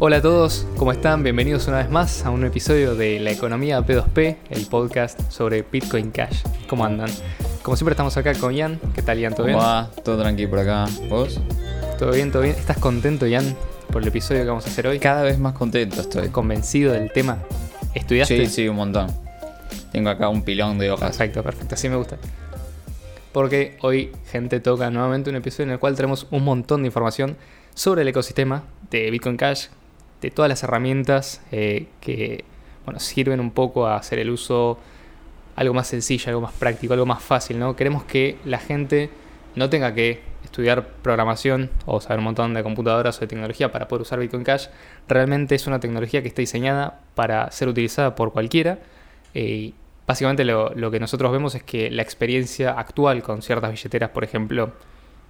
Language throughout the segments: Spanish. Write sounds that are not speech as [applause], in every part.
Hola a todos, ¿cómo están? Bienvenidos una vez más a un episodio de La Economía P2P, el podcast sobre Bitcoin Cash. ¿Cómo andan? Como siempre estamos acá con Ian. ¿Qué tal Ian? ¿Todo bien? ¿Cómo va? Todo tranquilo por acá. ¿Vos? ¿Todo bien? ¿Todo bien? ¿Estás contento Ian por el episodio que vamos a hacer hoy? Cada vez más contento estoy. ¿Convencido del tema? ¿Estudiaste? Sí, sí, un montón. Tengo acá un pilón de hojas. Perfecto, perfecto. Así me gusta. Porque hoy, gente, toca nuevamente un episodio en el cual tenemos un montón de información sobre el ecosistema de Bitcoin Cash, de todas las herramientas eh, que bueno, sirven un poco a hacer el uso algo más sencillo, algo más práctico, algo más fácil. ¿no? Queremos que la gente no tenga que estudiar programación o saber un montón de computadoras o de tecnología para poder usar Bitcoin Cash. Realmente es una tecnología que está diseñada para ser utilizada por cualquiera. Eh, básicamente lo, lo, que nosotros vemos es que la experiencia actual con ciertas billeteras, por ejemplo,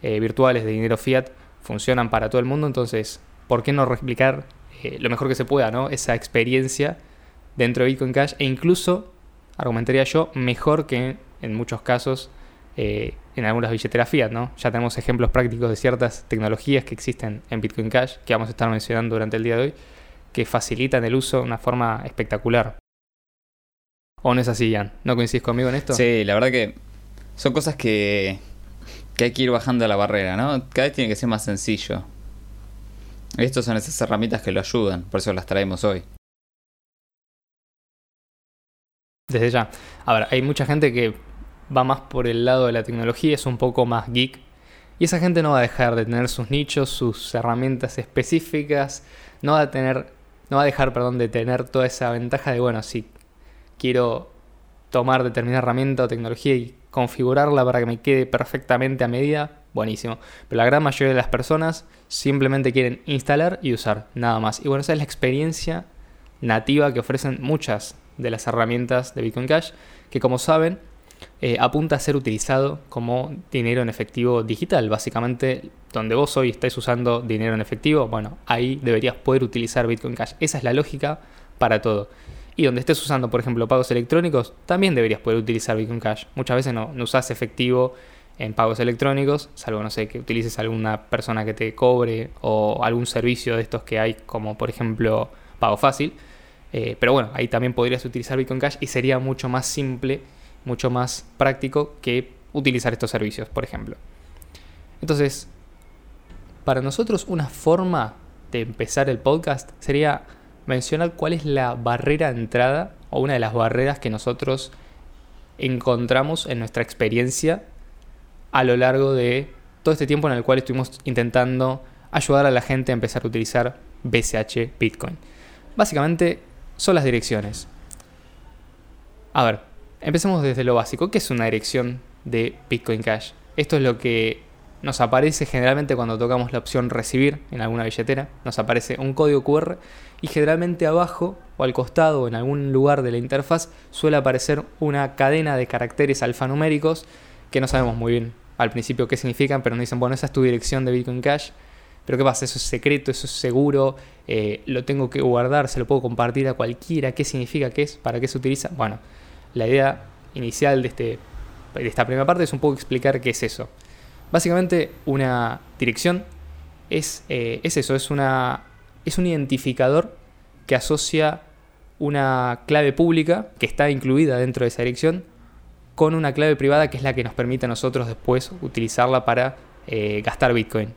eh, virtuales de dinero fiat, funcionan para todo el mundo. Entonces, ¿por qué no replicar eh, lo mejor que se pueda, ¿no? Esa experiencia dentro de Bitcoin Cash e incluso, argumentaría yo, mejor que en muchos casos eh, en algunas billeteras fiat, ¿no? Ya tenemos ejemplos prácticos de ciertas tecnologías que existen en Bitcoin Cash que vamos a estar mencionando durante el día de hoy que facilitan el uso de una forma espectacular. ¿O no es así, Jan? ¿No coincides conmigo en esto? Sí, la verdad que son cosas que, que hay que ir bajando la barrera, ¿no? Cada vez tiene que ser más sencillo. Estas son esas herramientas que lo ayudan, por eso las traemos hoy. Desde ya. A ver, hay mucha gente que va más por el lado de la tecnología, es un poco más geek. Y esa gente no va a dejar de tener sus nichos, sus herramientas específicas, no va a tener, no va a dejar, perdón, de tener toda esa ventaja de, bueno, si quiero tomar determinada herramienta o tecnología y configurarla para que me quede perfectamente a medida, buenísimo. Pero la gran mayoría de las personas simplemente quieren instalar y usar, nada más. Y bueno, esa es la experiencia nativa que ofrecen muchas de las herramientas de Bitcoin Cash, que como saben, eh, apunta a ser utilizado como dinero en efectivo digital. Básicamente, donde vos hoy estáis usando dinero en efectivo, bueno, ahí deberías poder utilizar Bitcoin Cash. Esa es la lógica para todo. Y donde estés usando, por ejemplo, pagos electrónicos, también deberías poder utilizar Bitcoin Cash. Muchas veces no, no usas efectivo en pagos electrónicos, salvo, no sé, que utilices alguna persona que te cobre o algún servicio de estos que hay, como por ejemplo Pago Fácil. Eh, pero bueno, ahí también podrías utilizar Bitcoin Cash y sería mucho más simple, mucho más práctico que utilizar estos servicios, por ejemplo. Entonces, para nosotros una forma de empezar el podcast sería mencionar cuál es la barrera de entrada o una de las barreras que nosotros encontramos en nuestra experiencia a lo largo de todo este tiempo en el cual estuvimos intentando ayudar a la gente a empezar a utilizar BCH Bitcoin. Básicamente son las direcciones. A ver, empecemos desde lo básico. ¿Qué es una dirección de Bitcoin Cash? Esto es lo que nos aparece generalmente cuando tocamos la opción recibir en alguna billetera. Nos aparece un código QR y generalmente abajo o al costado o en algún lugar de la interfaz suele aparecer una cadena de caracteres alfanuméricos que no sabemos muy bien al principio qué significan, pero nos dicen, bueno, esa es tu dirección de Bitcoin Cash. Pero ¿qué pasa? Eso es secreto, eso es seguro, eh, lo tengo que guardar, se lo puedo compartir a cualquiera, qué significa, qué es, para qué se utiliza. Bueno, la idea inicial de, este, de esta primera parte es un poco explicar qué es eso. Básicamente una dirección es, eh, es eso, es, una, es un identificador que asocia una clave pública que está incluida dentro de esa dirección con una clave privada que es la que nos permite a nosotros después utilizarla para eh, gastar Bitcoin.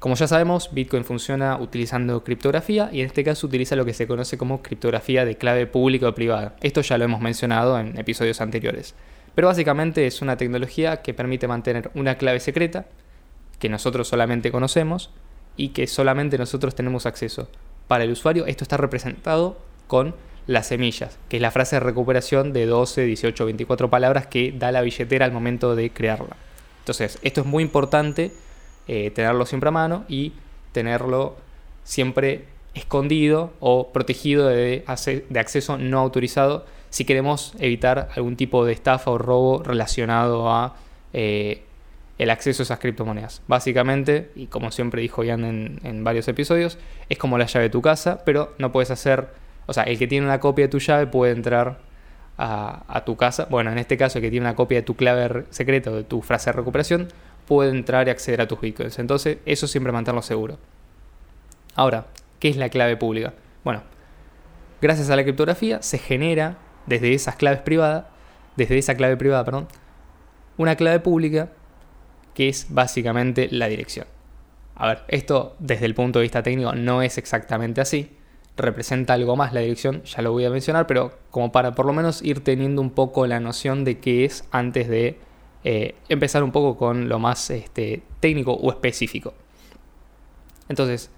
Como ya sabemos, Bitcoin funciona utilizando criptografía y en este caso utiliza lo que se conoce como criptografía de clave pública o privada. Esto ya lo hemos mencionado en episodios anteriores. Pero básicamente es una tecnología que permite mantener una clave secreta que nosotros solamente conocemos y que solamente nosotros tenemos acceso. Para el usuario esto está representado con las semillas, que es la frase de recuperación de 12, 18, 24 palabras que da la billetera al momento de crearla. Entonces, esto es muy importante eh, tenerlo siempre a mano y tenerlo siempre escondido o protegido de, de, acceso no autorizado si queremos evitar algún tipo de estafa o robo relacionado a eh, el acceso a esas criptomonedas. Básicamente, y como siempre dijo Jan en, en, varios episodios, es como la llave de tu casa, pero no puedes hacer, o sea, el que tiene una copia de tu llave puede entrar a, tu casa. Bueno, en este caso, el que tiene una copia de tu clave secreta o de tu frase de recuperación, puede entrar y acceder a tus bitcoins. Entonces, eso siempre mantenerlo seguro. Ahora, ¿Qué es la clave pública? Bueno, gracias a la criptografía se genera desde esas claves privadas, desde esa clave privada, perdón, una clave pública que es básicamente la dirección. A ver, esto desde el punto de vista técnico no es exactamente así. Representa algo más la dirección, ya lo voy a mencionar, pero como para por lo menos ir teniendo un poco la noción de qué es antes de eh, empezar un poco con lo más este, técnico o específico. Entonces,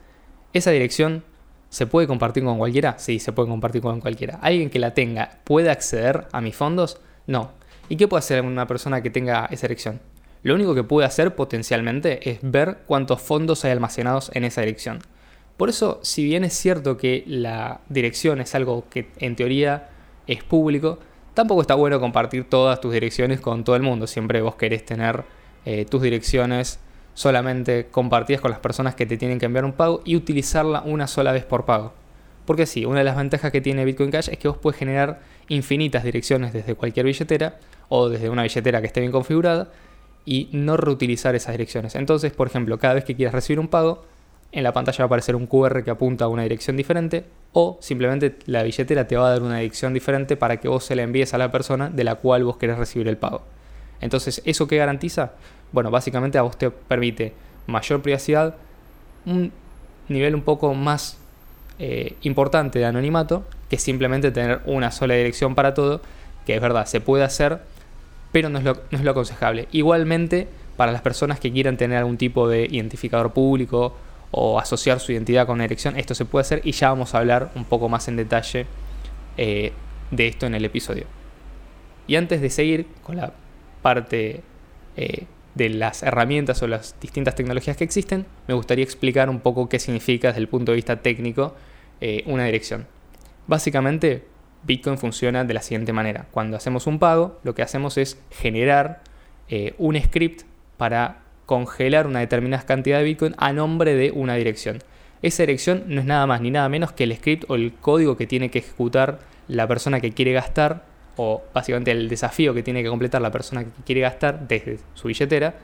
esa dirección se puede compartir con cualquiera, sí, se puede compartir con cualquiera. ¿Alguien que la tenga puede acceder a mis fondos? No. ¿Y qué puede hacer una persona que tenga esa dirección? Lo único que puede hacer potencialmente es ver cuántos fondos hay almacenados en esa dirección. Por eso, si bien es cierto que la dirección es algo que en teoría es público, tampoco está bueno compartir todas tus direcciones con todo el mundo. Siempre vos querés tener eh, tus direcciones solamente compartidas con las personas que te tienen que enviar un pago y utilizarla una sola vez por pago. Porque sí, una de las ventajas que tiene Bitcoin Cash es que vos puedes generar infinitas direcciones desde cualquier billetera o desde una billetera que esté bien configurada y no reutilizar esas direcciones. Entonces, por ejemplo, cada vez que quieras recibir un pago, en la pantalla va a aparecer un QR que apunta a una dirección diferente o simplemente la billetera te va a dar una dirección diferente para que vos se la envíes a la persona de la cual vos querés recibir el pago. Entonces, ¿eso qué garantiza? Bueno, básicamente a vos te permite mayor privacidad, un nivel un poco más eh, importante de anonimato que simplemente tener una sola dirección para todo, que es verdad, se puede hacer, pero no es, lo, no es lo aconsejable. Igualmente, para las personas que quieran tener algún tipo de identificador público o asociar su identidad con una dirección, esto se puede hacer y ya vamos a hablar un poco más en detalle eh, de esto en el episodio. Y antes de seguir con la parte eh, de las herramientas o las distintas tecnologías que existen, me gustaría explicar un poco qué significa desde el punto de vista técnico eh, una dirección. Básicamente, Bitcoin funciona de la siguiente manera. Cuando hacemos un pago, lo que hacemos es generar un script para congelar una determinada cantidad de Bitcoin a nombre de una dirección. Esa dirección no es nada más ni nada menos que el script o el código que tiene que ejecutar la persona que quiere gastar, o básicamente el desafío que tiene que completar la persona que quiere gastar desde su billetera,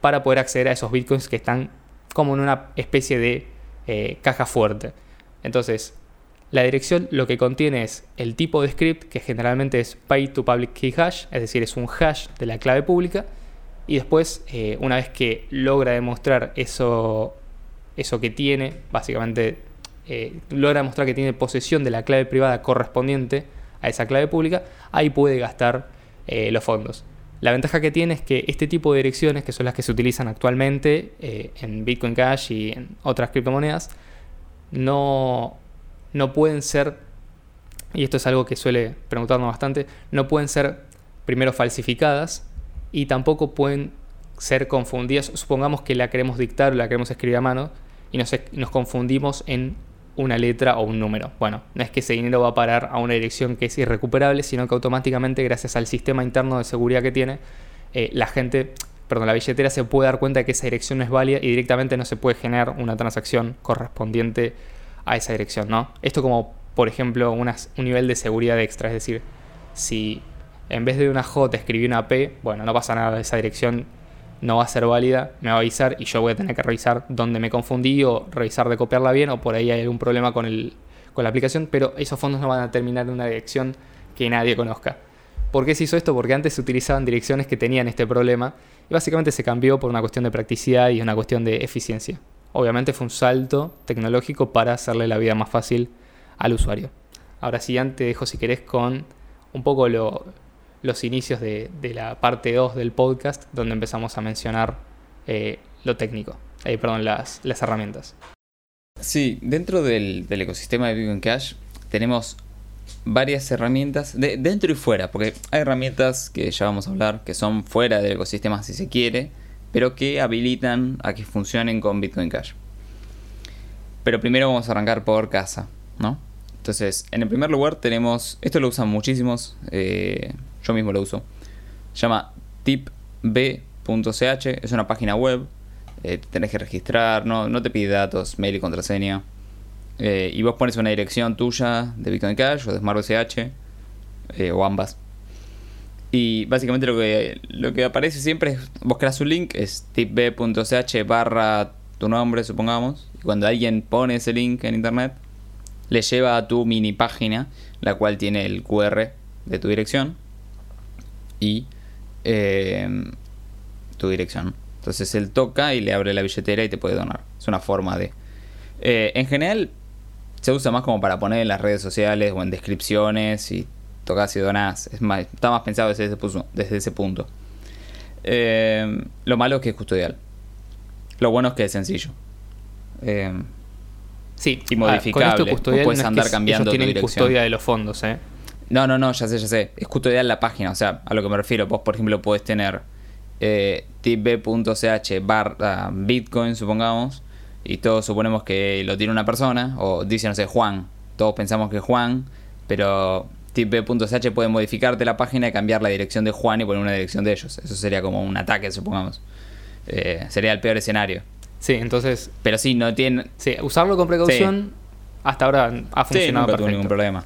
para poder acceder a esos Bitcoins que están como en una especie de eh, caja fuerte. Entonces, la dirección lo que contiene es el tipo de script, que generalmente es pay to public key hash, es decir, es un hash de la clave pública. Y después, eh, una vez que logra demostrar eso, eso que tiene, básicamente eh, logra demostrar que tiene posesión de la clave privada correspondiente a esa clave pública, ahí puede gastar eh, los fondos. La ventaja que tiene es que este tipo de direcciones, que son las que se utilizan actualmente en Bitcoin Cash y en otras criptomonedas, no, no pueden ser, y esto es algo que suele preguntarnos bastante, no pueden ser primero falsificadas y tampoco pueden ser confundidas. Supongamos que la queremos dictar o la queremos escribir a mano y nos, confundimos en una letra o un número. Bueno, no es que ese dinero va a parar a una dirección que es irrecuperable, sino que automáticamente, gracias al sistema interno de seguridad que tiene, eh, la gente, perdón, la billetera se puede dar cuenta de que esa dirección no es válida y directamente no se puede generar una transacción correspondiente a esa dirección, ¿no? Esto como, por ejemplo, un nivel de seguridad extra, es decir, si en vez de una J escribí una P, bueno, no pasa nada, esa dirección no va a ser válida, me va a avisar y yo voy a tener que revisar dónde me confundí o revisar de copiarla bien o por ahí hay algún problema con, el, con la aplicación, pero esos fondos no van a terminar en una dirección que nadie conozca. ¿Por qué se hizo esto? Porque antes se utilizaban direcciones que tenían este problema y básicamente se cambió por una cuestión de practicidad y una cuestión de eficiencia obviamente fue un salto tecnológico para hacerle la vida más fácil al usuario. Ahora sí, te dejo si querés con un poco los inicios de, la parte 2 del podcast, donde empezamos a mencionar eh, lo técnico, eh, perdón, las, herramientas. Sí, dentro del, ecosistema de Bitcoin Cash tenemos varias herramientas, de, dentro y fuera, porque hay herramientas que ya vamos a hablar, que son fuera del ecosistema si se quiere, pero que habilitan a que funcionen con Bitcoin Cash. Pero primero vamos a arrancar por casa, ¿no? Entonces, en el primer lugar tenemos, esto lo usan muchísimos, eh, yo mismo lo uso, se llama tipb.ch, es una página web, eh, tenés que registrar, no, te pide datos, mail y contraseña, eh, y vos pones una dirección tuya de Bitcoin Cash o de SmartBCH, o ambas. Y básicamente lo que, lo que aparece siempre es, vos creas un link, es tipb.ch barra tu nombre, supongamos, y cuando alguien pone ese link en internet, le lleva a tu mini página, la cual tiene el QR de tu dirección y eh, tu dirección. Entonces él toca y le abre la billetera y te puede donar. Es una forma de... Eh, en general se usa más como para poner en las redes sociales o en descripciones y tocas y donás. Es más, está más pensado desde ese punto. Desde ese punto. Eh, lo malo es que es custodial. Lo bueno es que es sencillo. Eh, Sí, y modificable. con esto custodial Vos podés no es que andar ellos cambiando tu tienen dirección. custodia de los fondos, ¿eh? No, no, no, ya sé, ya sé. Es custodial la página. O sea, a lo que me refiero. Vos, por ejemplo, podés tener eh, tipb.ch barra bitcoin, supongamos. Y todos suponemos que lo tiene una persona. O dice, no sé, Juan. Todos pensamos que es Juan. Pero tipb.ch puede modificarte la página y cambiar la dirección de Juan y poner una dirección de ellos. Eso sería como un ataque, supongamos. Eh, sería el peor escenario. Sí, entonces, Pero sí, no tiene, sí, usarlo con precaución hasta ahora ha Sí, funcionado nunca tuve perfecto. ningún problema.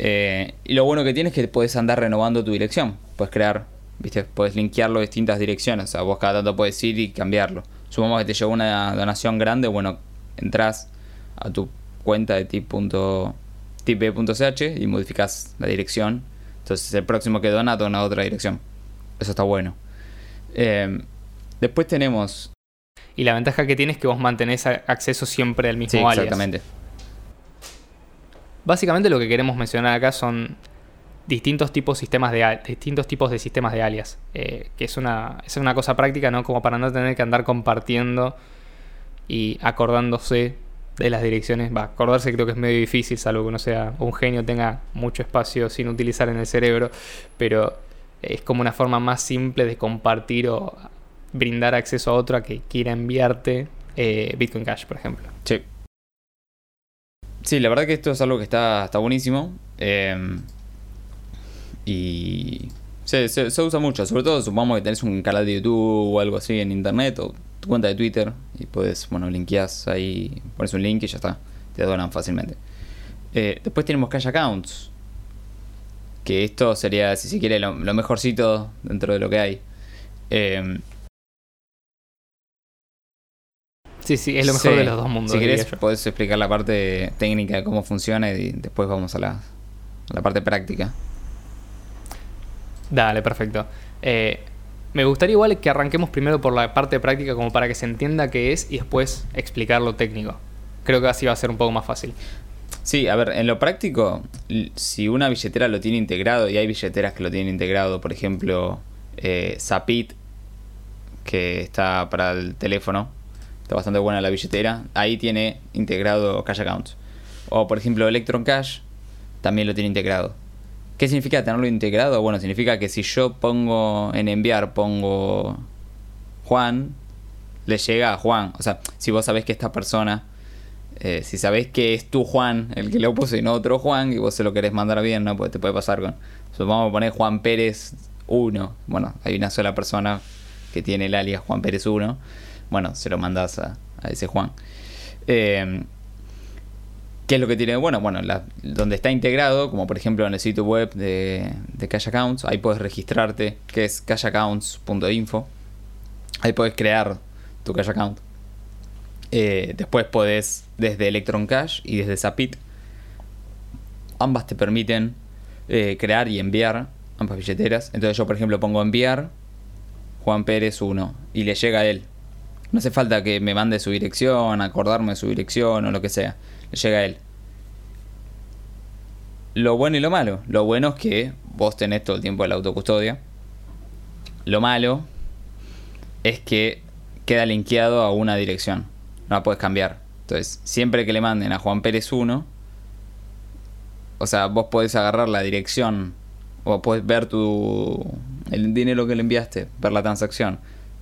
Eh, y lo bueno que tiene es que puedes andar renovando tu dirección. Puedes crear, viste, puedes linkearlo a distintas direcciones. O sea, vos cada tanto puedes ir y cambiarlo. Supongamos que te llegó una donación grande, bueno, entras a tu cuenta de tip.tip.ch y modificas la dirección. Entonces el próximo que dona, dona a otra dirección. Eso está bueno. Eh, después tenemos... Y la ventaja que tiene es que vos mantenés acceso siempre al mismo Sí, alias. exactamente. Básicamente lo que queremos mencionar acá son distintos tipos, sistemas de, distintos tipos de sistemas de alias. eh, que es una, es una cosa práctica, ¿no? Como para no tener que andar compartiendo y acordándose de las direcciones. Va, acordarse creo que es medio difícil, salvo que uno sea un genio, tenga mucho espacio sin utilizar en el cerebro. Pero es como una forma más simple de compartir o brindar acceso a otro a que quiera enviarte eh, Bitcoin Cash, por ejemplo. Sí. Sí, la verdad que esto es algo que está, está buenísimo. eh, y se, se- usa mucho. Sobre todo supongamos que tenés un canal de YouTube o algo así en internet o tu cuenta de Twitter. Y puedes, bueno, linkeás ahí, pones un link y ya está. Te donan fácilmente. Eh, después tenemos cash accounts. Que esto sería, si se quiere, lo, lo mejorcito dentro de lo que hay. Eh, Sí, sí, es lo mejor Sí. de los dos mundos. Si querés, podés explicar la parte técnica de cómo funciona y después vamos a la, a la parte práctica. Dale, perfecto. Eh, me gustaría igual que arranquemos primero por la parte práctica como para que se entienda qué es y después explicar lo técnico. Creo que así va a ser un poco más fácil. Sí, a ver, en lo práctico, si una billetera lo tiene integrado, y hay billeteras que lo tienen integrado, por ejemplo, eh, Zapit, que está para el teléfono, está bastante buena la billetera, ahí tiene integrado Cash Accounts. O por ejemplo, Electron Cash también lo tiene integrado. ¿Qué significa tenerlo integrado? Bueno, significa que si yo pongo en enviar, pongo Juan, le llega a Juan. O sea, si vos sabés que esta persona, eh, si sabés que es tu Juan el que lo puso y no otro Juan, y vos se lo querés mandar bien, ¿no? Porque te puede pasar con. Supongamos poner Juan Pérez 1. Bueno, hay una sola persona que tiene el alias Juan Pérez 1. Bueno, se lo mandás a, a ese Juan. Eh, ¿Qué es lo que tiene? Bueno, bueno, la- donde está integrado, como por ejemplo en el sitio web de, de Cash Accounts, ahí puedes registrarte, que es cashaccounts.info. Ahí puedes crear tu Cash Account. Eh, después podés, desde Electron Cash y desde Zapit, ambas te permiten eh, crear y enviar ambas billeteras. Entonces yo, por ejemplo, pongo enviar Juan Pérez 1 y le llega a él. No hace falta que me mande su dirección, acordarme de su dirección o lo que sea. Le llega a él. Lo bueno y lo malo. Lo bueno es que vos tenés todo el tiempo la autocustodia. Lo malo es que queda linkeado a una dirección. No la puedes cambiar. Entonces, siempre que le manden a Juan Pérez 1, o sea, vos podés agarrar la dirección o podés ver tu el dinero que le enviaste, ver la transacción,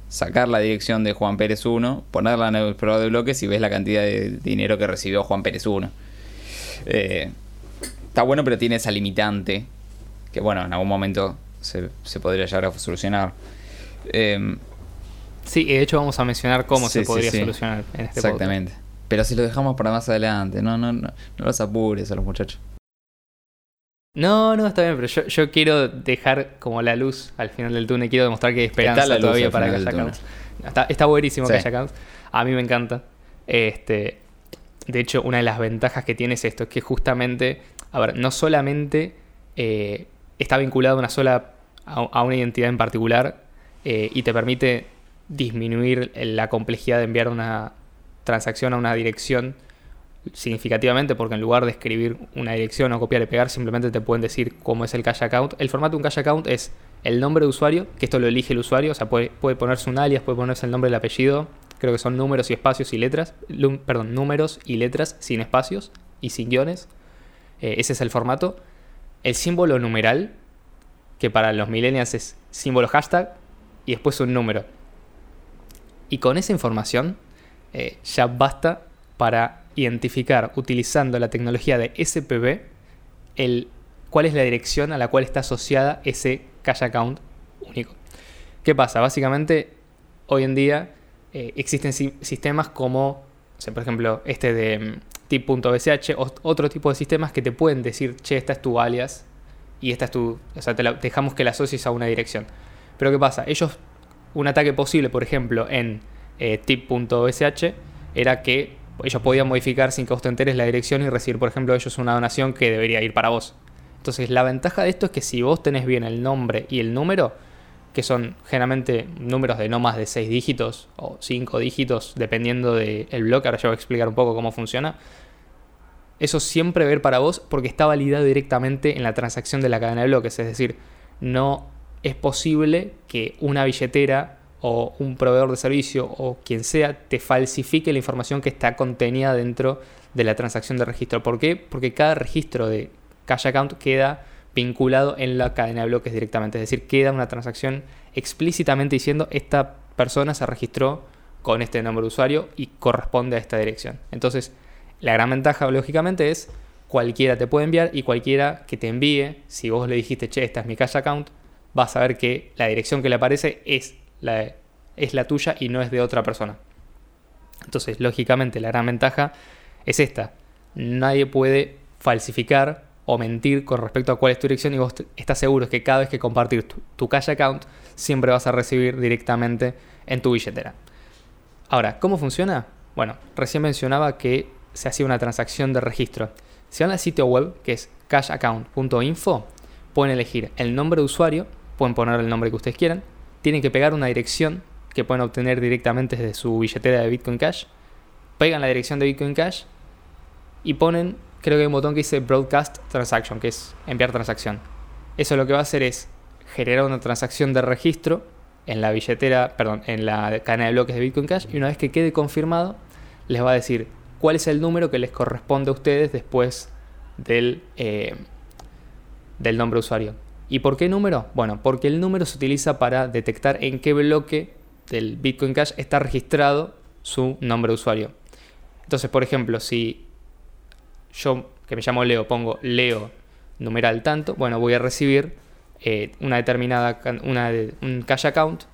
sacar la dirección de Juan Pérez 1, ponerla en el explorador de bloques y ves la cantidad de dinero que recibió Juan Pérez 1. Eh, está bueno, pero tiene esa limitante que, bueno, en algún momento se, se podría llegar a solucionar. Eh, Sí, y de hecho vamos a mencionar cómo Sí, se podría sí. solucionar en este Exactamente. Pero si lo dejamos para más adelante, no, no, no, no los apures a los muchachos. No, no, está bien, pero yo, yo quiero dejar como la luz al final del túnel. Quiero demostrar que hay esperanza Está la luz todavía para Accounts. Está, está buenísimo Sí. Accounts. A mí me encanta. Este, de hecho, una de las ventajas que tiene es esto, es que justamente, a ver, no solamente eh, está vinculado a una sola, a, una identidad en particular eh, y te permite disminuir la complejidad de enviar una transacción a una dirección significativamente porque en lugar de escribir una dirección o copiar y pegar simplemente te pueden decir cómo es el cache account. El formato de un cache account es el nombre de usuario, que esto lo elige el usuario, o sea, puede, puede ponerse un alias, puede ponerse el nombre el apellido, creo que son números y espacios y letras, perdón, números y letras sin espacios y sin guiones. Eh, ese es el formato. El símbolo numeral, que para los millennials es símbolo hashtag y después un número. Y con esa información eh, ya basta para identificar, utilizando la tecnología de SPV, el, cuál es la dirección a la cual está asociada ese cache account único. ¿Qué pasa? Básicamente, hoy en día eh, existen sistemas como, por ejemplo, este de mm, tip.bsh, otro tipo de sistemas que te pueden decir, che, esta es tu alias y esta es tu. O sea, te dejamos que la asocies a una dirección. Pero ¿qué pasa? Ellos, un ataque posible, por ejemplo, en eh, tip.bsh, era que ellos podían modificar sin que vos te enteres la dirección y recibir, por ejemplo, ellos una donación que debería ir para vos. Entonces, la ventaja de esto es que si vos tenés bien el nombre y el número, que son generalmente números de no más de 6 dígitos o 5 dígitos, dependiendo del bloque. Ahora yo voy a explicar un poco cómo funciona. Eso siempre ver para vos porque está validado directamente en la transacción de la cadena de bloques. Es decir, no es posible que una billetera o un proveedor de servicio o quien sea te falsifique la información que está contenida dentro de la transacción de registro. ¿Por qué? Porque cada registro de cash account queda vinculado en la cadena de bloques directamente. Es decir, queda una transacción explícitamente diciendo esta persona se registró con este nombre de usuario y corresponde a esta dirección. Entonces, la gran ventaja, lógicamente, es cualquiera te puede enviar y cualquiera que te envíe, si vos le dijiste, che, esta es mi cash account, vas a ver que la dirección que le aparece es la, es la tuya y no es de otra persona. Entonces, lógicamente, la gran ventaja es esta. Nadie puede falsificar o mentir con respecto a cuál es tu dirección y vos estás seguro que cada vez que compartir tu, cash account siempre vas a recibir directamente en tu billetera. Ahora, ¿cómo funciona? Bueno, recién mencionaba que se hacía una transacción de registro. Si van al sitio web, que es cashaccount.info, pueden elegir el nombre de usuario, pueden poner el nombre que ustedes quieran, tienen que pegar una dirección que pueden obtener directamente desde su billetera de Bitcoin Cash, pegan la dirección de Bitcoin Cash y ponen creo que hay un botón que dice Broadcast Transaction, que es enviar transacción. Eso lo que va a hacer es generar una transacción de registro en la billetera, perdón, en la cadena de bloques de Bitcoin Cash y una vez que quede confirmado, les va a decir cuál es el número que les corresponde a ustedes después del, eh, del nombre usuario. ¿Y por qué número? Bueno, porque el número se utiliza para detectar en qué bloque del Bitcoin Cash está registrado su nombre de usuario. Entonces, por ejemplo, si yo que me llamo Leo pongo Leo numeral tanto, bueno, voy a recibir eh, una determinada, una, un cash account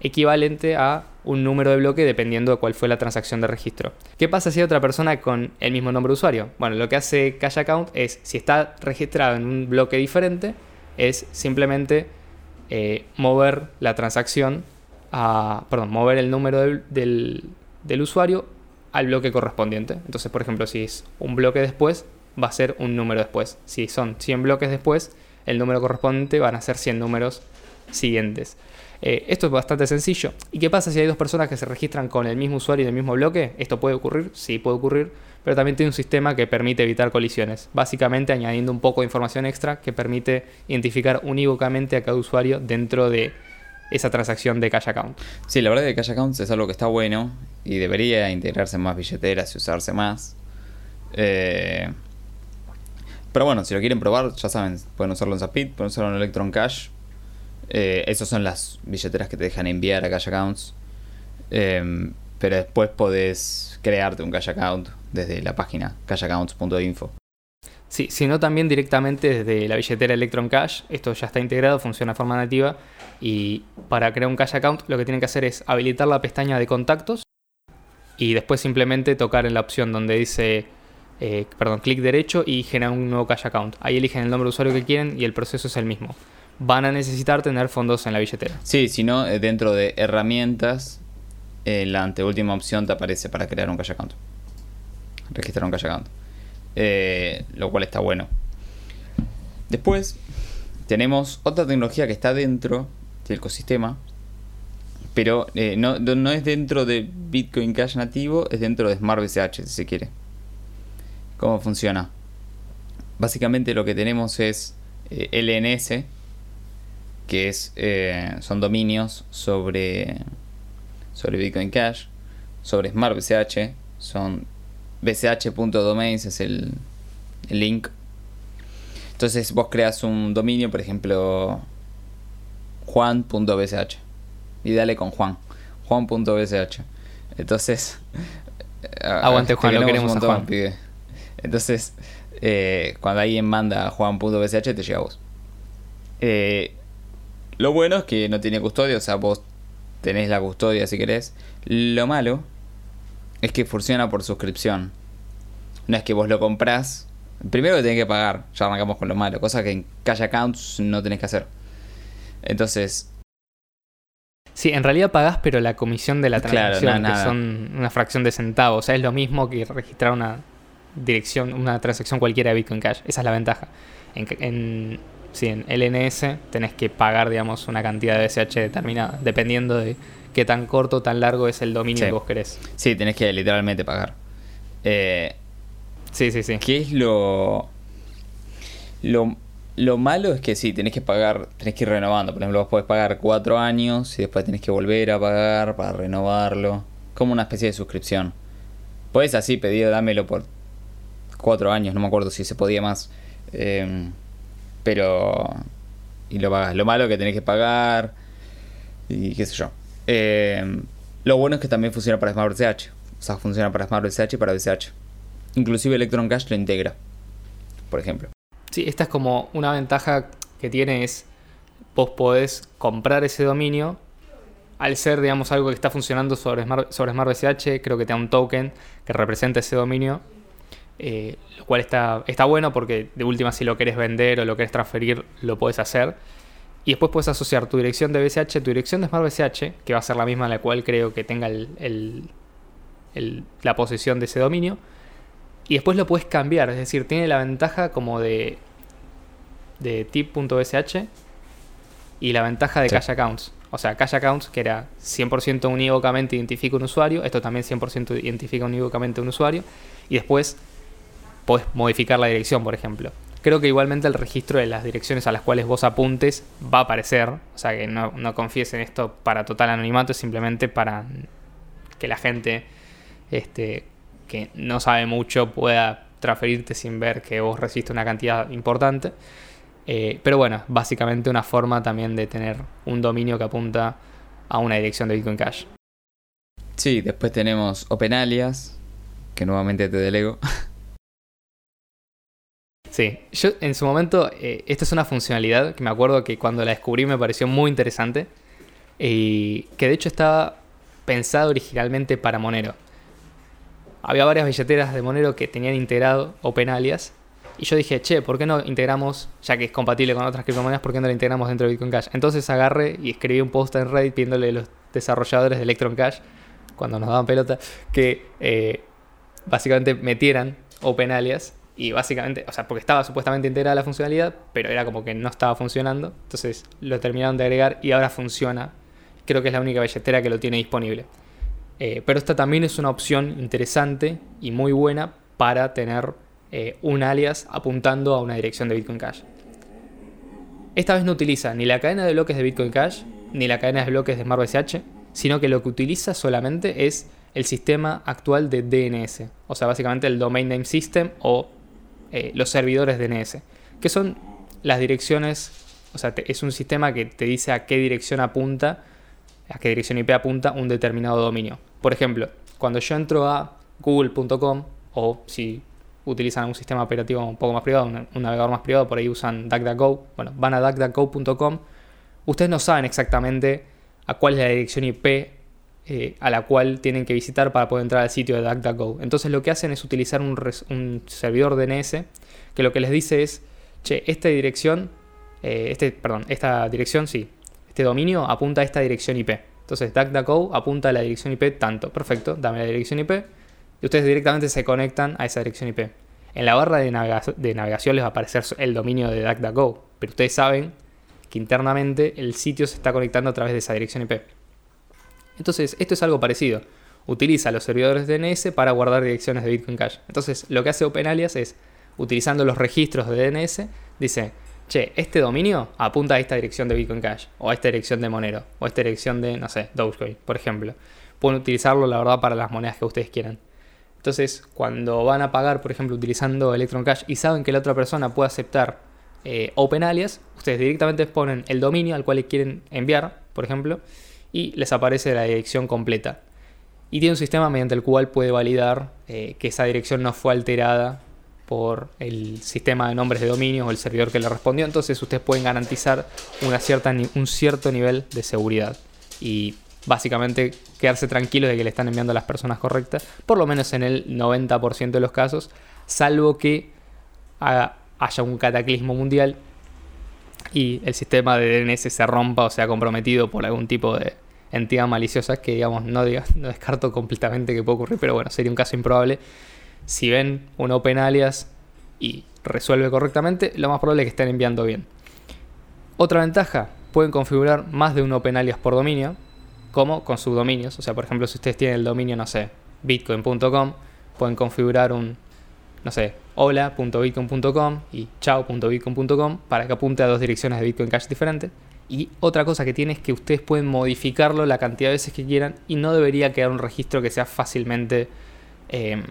equivalente a un número de bloque dependiendo de cuál fue la transacción de registro. ¿Qué pasa si hay otra persona con el mismo nombre de usuario? Bueno, lo que hace cash account es, si está registrado en un bloque diferente, es simplemente eh, mover la transacción a, perdón, mover el número del, del usuario al bloque correspondiente. Entonces, por ejemplo, si es un bloque después, va a ser un número después. Si son 100 bloques después, el número correspondiente van a ser 100 números siguientes. Eh, esto es bastante sencillo. ¿Y qué pasa si hay dos personas que se registran con el mismo usuario y el mismo bloque? ¿Esto puede ocurrir? Sí, puede ocurrir, pero también tiene un sistema que permite evitar colisiones, básicamente añadiendo un poco de información extra que permite identificar unívocamente a cada usuario dentro de esa transacción de cash account. Sí, la verdad es que cash account es algo que está bueno y debería integrarse más billeteras y usarse más. Eh, pero bueno, si lo quieren probar, ya saben, pueden usarlo en Zapit, pueden usarlo en Electron Cash. Eh, esas son las billeteras que te dejan enviar a cash accounts. Eh, pero después podés crearte un cash account desde la página cashaccounts.info. Sí, sino también directamente desde la billetera Electron Cash. Esto ya está integrado, funciona de forma nativa. Y para crear un cash account lo que tienen que hacer es habilitar la pestaña de contactos y después simplemente tocar en la opción donde dice, eh, perdón, clic derecho y generar un nuevo cash account. Ahí eligen el nombre de usuario que quieren y el proceso es el mismo. Van a necesitar tener fondos en la billetera. Sí, si no, eh, dentro de herramientas en la anteúltima opción te aparece para crear un account. Registrar un account. Eh, lo cual está bueno. Después tenemos otra tecnología que está dentro del ecosistema, pero eh, no, no, es dentro de Bitcoin Cash nativo, es dentro de Smart BCH, si se quiere. ¿Cómo funciona? Básicamente lo que tenemos es eh, LNS, que es, eh, son dominios sobre, sobre Bitcoin Cash, sobre Smart BCH, son bch.domains es el, el link. Entonces vos creas un dominio, por ejemplo, juan.bsh y dale con Juan, juan.bsh. Entonces, [laughs] aguante Juan, lo queremos a Juan. Entonces, eh, cuando alguien manda a juan.bsh te llega a vos. Eh, lo bueno es que no tiene custodia, o sea, vos tenés la custodia si querés. Lo malo es que funciona por suscripción. No es que vos lo comprás. Primero que tenés que pagar, ya arrancamos con lo malo, cosa que en Cash Accounts no tenés que hacer. Entonces. Sí, en realidad pagás, pero la comisión de la transacción, que son una fracción de centavos. O sea, es lo mismo que registrar una dirección, una transacción cualquiera de Bitcoin Cash. Esa es la ventaja. En, en, en LNS tenés que pagar, digamos, una cantidad de BCH determinada, dependiendo de qué tan corto o tan largo es el dominio que vos querés. Sí, tenés que literalmente pagar. Eh, sí, sí, sí. ¿Qué es lo, lo... Lo malo es que sí, tenés que pagar, tenés que ir renovando. Por ejemplo, vos podés pagar cuatro años y después tenés que volver a pagar para renovarlo. Como una especie de suscripción. Podés así pedir, dámelo por cuatro años, no me acuerdo si se podía más. Em, pero. Y lo pagas. Lo malo que tenés que pagar. Y qué sé yo. Em, lo bueno es que también funciona para Smart BCH. O sea, funciona para Smart BCH y para BCH. Inclusive Electron Cash lo integra. Por ejemplo. Sí, esta es como una ventaja que tiene es. Vos podés comprar ese dominio. Al ser, digamos, algo que está funcionando sobre Smart, sobre Smart BCH, creo que te da un token que representa ese dominio eh, lo cual está, está bueno porque de última si lo querés vender o lo querés transferir lo puedes hacer. Y después puedes asociar tu dirección de BCH, tu dirección de Smart BCH, que va a ser la misma en la cual creo que tenga la posesión de ese dominio. Y después lo puedes cambiar, es decir, tiene la ventaja como de, de tip.bsh y la ventaja de cash accounts. O sea, cash accounts, que era 100% unívocamente identifica un usuario, esto también 100% identifica unívocamente un usuario. Y después podés modificar la dirección, por ejemplo. Creo que igualmente el registro de las direcciones a las cuales vos apuntes va a aparecer. O sea que no, no confíes en esto para total anonimato, es simplemente para que la gente este, que no sabe mucho pueda transferirte sin ver que vos resiste una cantidad importante. Eh, pero bueno, básicamente una forma también de tener un dominio que apunta a una dirección de Bitcoin Cash. Sí, después tenemos OpenAlias, que nuevamente te delego. [laughs] Sí, yo en su momento, eh, esta es una funcionalidad que me acuerdo que cuando la descubrí me pareció muy interesante y que de hecho estaba pensado originalmente para Monero. Había varias billeteras de Monero que tenían integrado OpenAlias y yo dije, che, ¿por qué no integramos, ya que es compatible con otras criptomonedas, ¿por qué no la integramos dentro de Bitcoin Cash? Entonces agarré y escribí un post en Reddit pidiéndole a los desarrolladores de Electron Cash, cuando nos daban pelota, que eh, básicamente metieran OpenAlias y básicamente, o sea, porque estaba supuestamente integrada la funcionalidad, pero era como que no estaba funcionando. Entonces lo terminaron de agregar y ahora funciona. Creo que es la única billetera que lo tiene disponible. Eh, pero esta también es una opción interesante y muy buena para tener eh, un alias apuntando a una dirección de Bitcoin Cash. Esta vez no utiliza ni la cadena de bloques de Bitcoin Cash ni la cadena de bloques de Smart BCH, sino que lo que utiliza solamente es el sistema actual de DNS, o sea, básicamente el Domain Name System o eh, los servidores DNS, que son las direcciones, o sea, es un sistema que te dice a qué dirección apunta, a qué dirección IP apunta un determinado dominio. Por ejemplo, cuando yo entro a google.com o si utilizan un sistema operativo un poco más privado, un, navegador más privado, por ahí usan DuckDuckGo, bueno, van a duckduckgo.com, ustedes no saben exactamente a cuál es la dirección IP eh, a la cual tienen que visitar para poder entrar al sitio de DuckDuckGo. Entonces lo que hacen es utilizar un, servidor DNS que lo que les dice es, che, esta dirección, eh, este, perdón, esta dirección, sí, este dominio apunta a esta dirección IP. Entonces DuckDuckGo apunta a la dirección IP tanto. Perfecto, dame la dirección IP. Y ustedes directamente se conectan a esa dirección IP. En la barra de, navegación les va a aparecer el dominio de DuckDuckGo. Pero ustedes saben que internamente el sitio se está conectando a través de esa dirección IP. Entonces, esto es algo parecido. Utiliza los servidores DNS para guardar direcciones de Bitcoin Cash. Entonces, lo que hace OpenAlias es, utilizando los registros de DNS, dice, che, este dominio apunta a esta dirección de Bitcoin Cash, o a esta dirección de Monero, o a esta dirección de, no sé, Dogecoin, por ejemplo. Pueden utilizarlo, la verdad, para las monedas que ustedes quieran. Entonces, cuando van a pagar, por ejemplo, utilizando Electron Cash y saben que la otra persona puede aceptar eh, OpenAlias, ustedes directamente ponen el dominio al cual quieren enviar, por ejemplo, y les aparece la dirección completa. Y tiene un sistema mediante el cual puede validar eh, que esa dirección no fue alterada por el sistema de nombres de dominio o el servidor que le respondió. Entonces ustedes pueden garantizar una cierta, un cierto nivel de seguridad. Y básicamente quedarse tranquilos de que le están enviando a las personas correctas, por lo menos en el 90% de los casos, salvo que haya un cataclismo mundial y el sistema de DNS se rompa o sea comprometido por algún tipo de entidad maliciosa que digamos no, [laughs] no descarto completamente que pueda ocurrir, pero bueno, sería un caso improbable. Si ven un open alias y resuelve correctamente, lo más probable es que estén enviando bien. Otra ventaja, pueden configurar más de un open alias por dominio, como con subdominios. O sea, por ejemplo, si ustedes tienen el dominio, no sé, bitcoin.com, pueden configurar un no sé, hola.bitcoin.com y chao.bitcoin.com para que apunte a dos direcciones de Bitcoin Cash diferentes. Y otra cosa que tiene es que ustedes pueden modificarlo la cantidad de veces que quieran y no debería quedar un registro que sea fácilmente em,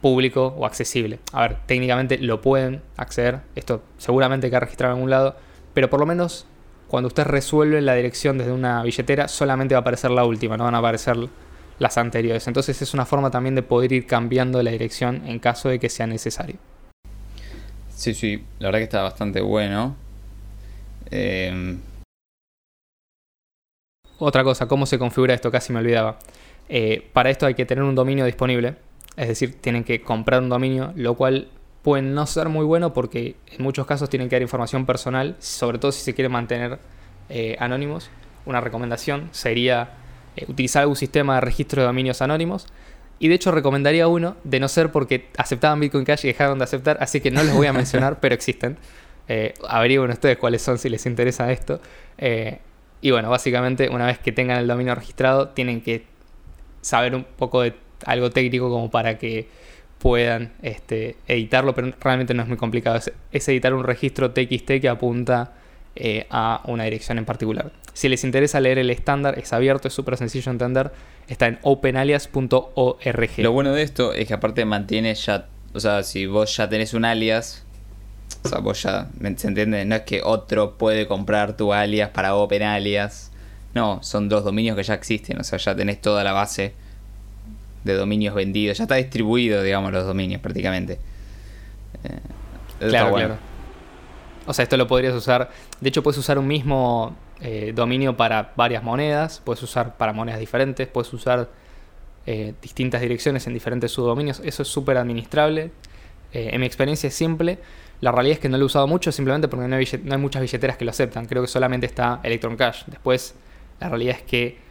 público o accesible. A ver, técnicamente lo pueden acceder, esto seguramente queda registrado en algún lado, pero por lo menos cuando usted resuelve la dirección desde una billetera solamente va a aparecer la última, no van a aparecer las anteriores. Entonces es una forma también de poder ir cambiando la dirección en caso de que sea necesario. Sí, sí, la verdad que está bastante bueno. Em, Otra cosa, ¿cómo se configura esto? Casi me olvidaba. Eh, para esto hay que tener un dominio disponible. Es decir, tienen que comprar un dominio, lo cual puede no ser muy bueno porque en muchos casos tienen que dar información personal, sobre todo si se quieren mantener eh, anónimos. Una recomendación sería eh, utilizar algún sistema de registro de dominios anónimos. Y de hecho recomendaría uno, de no ser porque aceptaban Bitcoin Cash y dejaron de aceptar, así que no los voy a mencionar, [laughs] pero existen. Eh, averigüen ustedes cuáles son si les interesa esto. Eh, y bueno, básicamente una vez que tengan el dominio registrado, tienen que saber un poco de algo técnico como para que puedan este, editarlo, pero realmente no es muy complicado. Es, editar un registro TXT que apunta a una dirección en particular. Si les interesa leer el estándar, es abierto, es súper sencillo de entender. Está en openalias.org. Lo bueno de esto es que aparte mantiene ya, o sea, si vos ya tenés un alias, o sea, vos ya, ¿se entiende? No es que otro puede comprar tu alias para OpenAlias. No, son dos dominios que ya existen, o sea, ya tenés toda la base de dominios vendidos. Ya está distribuido, digamos, los dominios prácticamente. Eh, claro, claro. O sea, esto lo podrías usar. De hecho, puedes usar un mismo eh, dominio para varias monedas, puedes usar para monedas diferentes, puedes usar eh, distintas direcciones en diferentes subdominios. Eso es súper administrable. Eh, en mi experiencia es simple. La realidad es que no lo he usado mucho simplemente porque no hay, no hay, muchas billeteras que lo aceptan. Creo que solamente está Electron Cash. Después, la realidad es que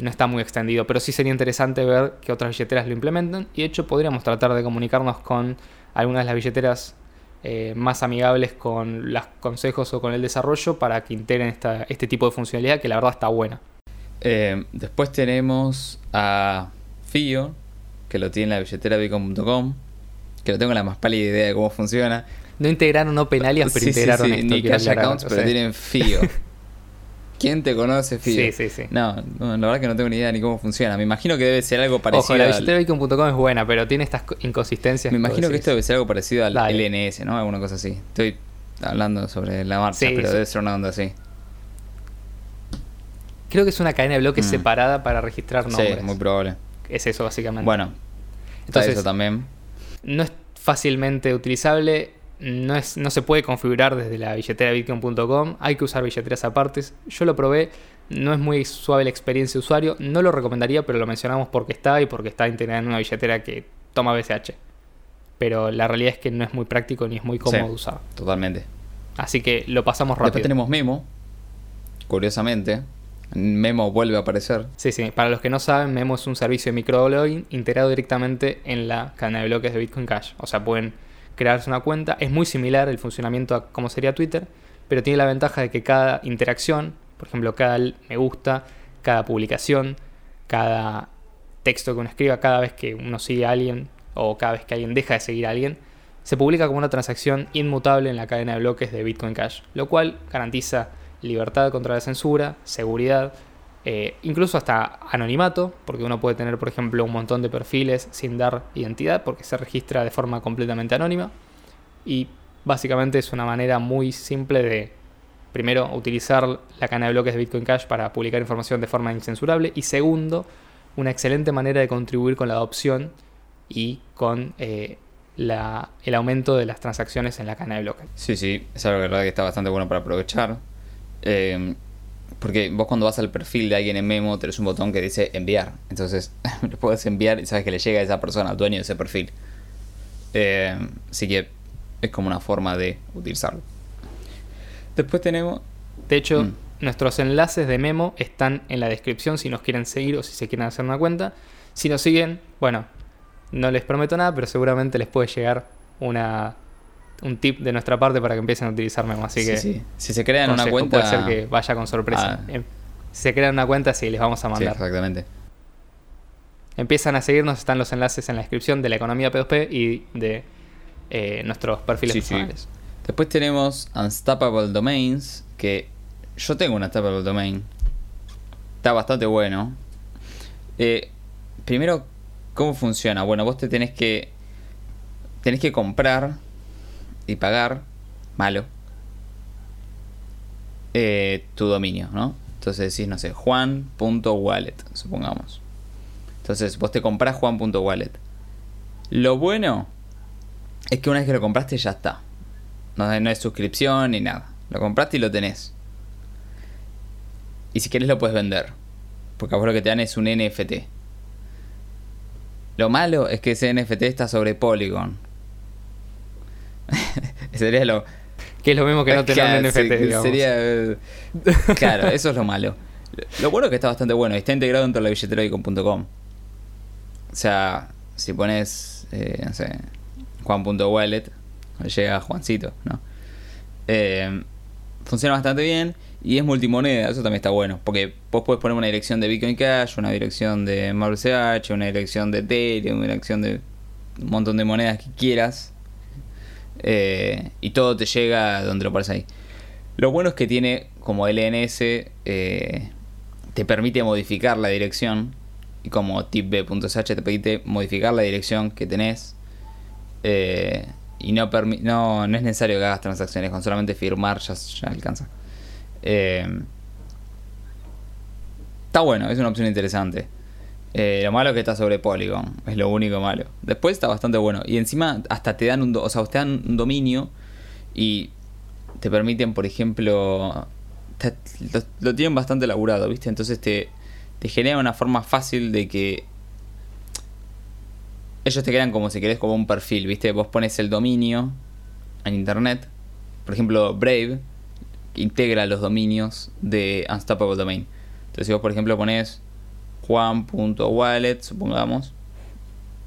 no está muy extendido. Pero sí sería interesante ver que otras billeteras lo implementan. Y de hecho, podríamos tratar de comunicarnos con algunas de las billeteras eh, más amigables con los consejos o con el desarrollo para que integren esta, este tipo de funcionalidad que la verdad está buena. Eh, después tenemos a Fio, que lo tiene en la billetera Bitcoin.com, que no tengo la más pálida idea de cómo funciona. No integraron Open Alias, pero integraron sí, Ni Cash Accounts, pero tienen Fio. [laughs] ¿Quién te conoce, Fio? Sí, sí, sí. No, la verdad que no tengo ni idea ni cómo funciona. Me imagino que debe ser algo parecido. Ojo, la billetera Bitcoin.com es buena, pero tiene estas inconsistencias. Me imagino que esto debe ser algo parecido al LNS, ¿no? Alguna cosa así. Estoy hablando sobre la marcha, pero debe ser una onda así. Creo que es una cadena de bloques mm. separada para registrar nombres. Sí, muy probable. Es eso, básicamente. Bueno, entonces eso también. No es fácilmente utilizable no, es, no se puede configurar desde la billetera bitcoin.com, hay que usar billeteras apartes. Yo lo probé, no es muy suave la experiencia de usuario, no lo recomendaría, pero lo mencionamos porque está y porque está integrado en una billetera que toma BCH. Pero la realidad es que no es muy práctico ni es muy cómodo usar. Totalmente. Así que lo pasamos rápido. Después tenemos Memo, curiosamente, Memo vuelve a aparecer. Sí, sí. Para los que no saben, Memo es un servicio de microblogging integrado directamente en la cadena de bloques de Bitcoin Cash. O sea, pueden crearse una cuenta. Es muy similar el funcionamiento a como sería Twitter, pero tiene la ventaja de que cada interacción, por ejemplo, cada me gusta, cada publicación, cada texto que uno escriba, cada vez que uno sigue a alguien o cada vez que alguien deja de seguir a alguien, se publica como una transacción inmutable en la cadena de bloques de Bitcoin Cash, lo cual garantiza libertad contra la censura, seguridad, eh, incluso hasta anonimato, porque uno puede tener, por ejemplo, un montón de perfiles sin dar identidad, porque se registra de forma completamente anónima. Y básicamente es una manera muy simple de, primero, utilizar la cadena de bloques de Bitcoin Cash para publicar información de forma incensurable, y segundo, una excelente manera de contribuir con la adopción y con eh, el aumento de las transacciones en la cadena de bloques. Sí, sí, es algo que está bastante bueno para aprovechar. Eh, porque vos cuando vas al perfil de alguien en Memo tenés un botón que dice enviar. Entonces [laughs] le puedes enviar y sabes que le llega a esa persona, al dueño de ese perfil. Eh, así que es como una forma de utilizarlo. Después tenemos... De hecho, mm. nuestros enlaces de Memo están en la descripción si nos quieren seguir o si se quieren hacer una cuenta. Si nos siguen, bueno, no les prometo nada, pero seguramente les puede llegar una un tip de nuestra parte para que empiecen a utilizar Memo. Así que si se crean una cuenta. Puede ser que vaya con sorpresa. Ah. Si se crean una cuenta, sí, les vamos a mandar. exactamente. Empiezan a seguirnos, están los enlaces en la descripción de la economía P2P y de eh, nuestros perfiles personales. Después tenemos Unstoppable Domains, que yo tengo un Unstoppable Domain. Está bastante bueno. Eh, primero, ¿cómo funciona? Bueno, vos te tenés que. Tenés que comprar y pagar, malo, eh, tu dominio, ¿no? Entonces decís, no sé, juan.wallet, supongamos. Entonces vos te compras juan.wallet. Lo bueno es que una vez que lo compraste ya está. No, no es suscripción ni nada. Lo compraste y lo tenés. Y si querés lo puedes vender. Porque a vos lo que te dan es un NFT. Lo malo es que ese NFT está sobre Polygon. [laughs] sería lo. Que es lo mismo que no tener NFT, Sería. Eh, claro, eso es lo malo. [laughs] Lo bueno es que está bastante bueno. Está integrado dentro de la billetera icon.com. O sea, si pones, eh, no sé, juan.wallet, llega Juancito, ¿no? Eh, funciona bastante bien y es multimoneda, eso también está bueno. Porque vos puedes poner una dirección de Bitcoin Cash, una dirección de Marvel CH, una dirección de Ethereum, una dirección de un montón de monedas que quieras eh, y todo te llega donde lo pones ahí. Lo bueno es que tiene como LNS, eh, te permite modificar la dirección. Y como tipb.sh te permite modificar la dirección que tenés. Eh, y no, no, no, es necesario que hagas transacciones, con solamente firmar ya, ya alcanza. está bueno, es una opción interesante. Eh, lo malo es que está sobre Polygon, es lo único malo. Después está bastante bueno. Y encima hasta te dan un, o sea, te dan un dominio y te permiten, por ejemplo, lo, tienen bastante elaborado, ¿viste? Entonces te, te genera una forma fácil de que ellos te quedan como si querés como un perfil, ¿viste? Vos pones el dominio en internet. Por ejemplo, Brave integra los dominios de Unstoppable Domain. Entonces si vos, por ejemplo, pones juan.wallet, supongamos,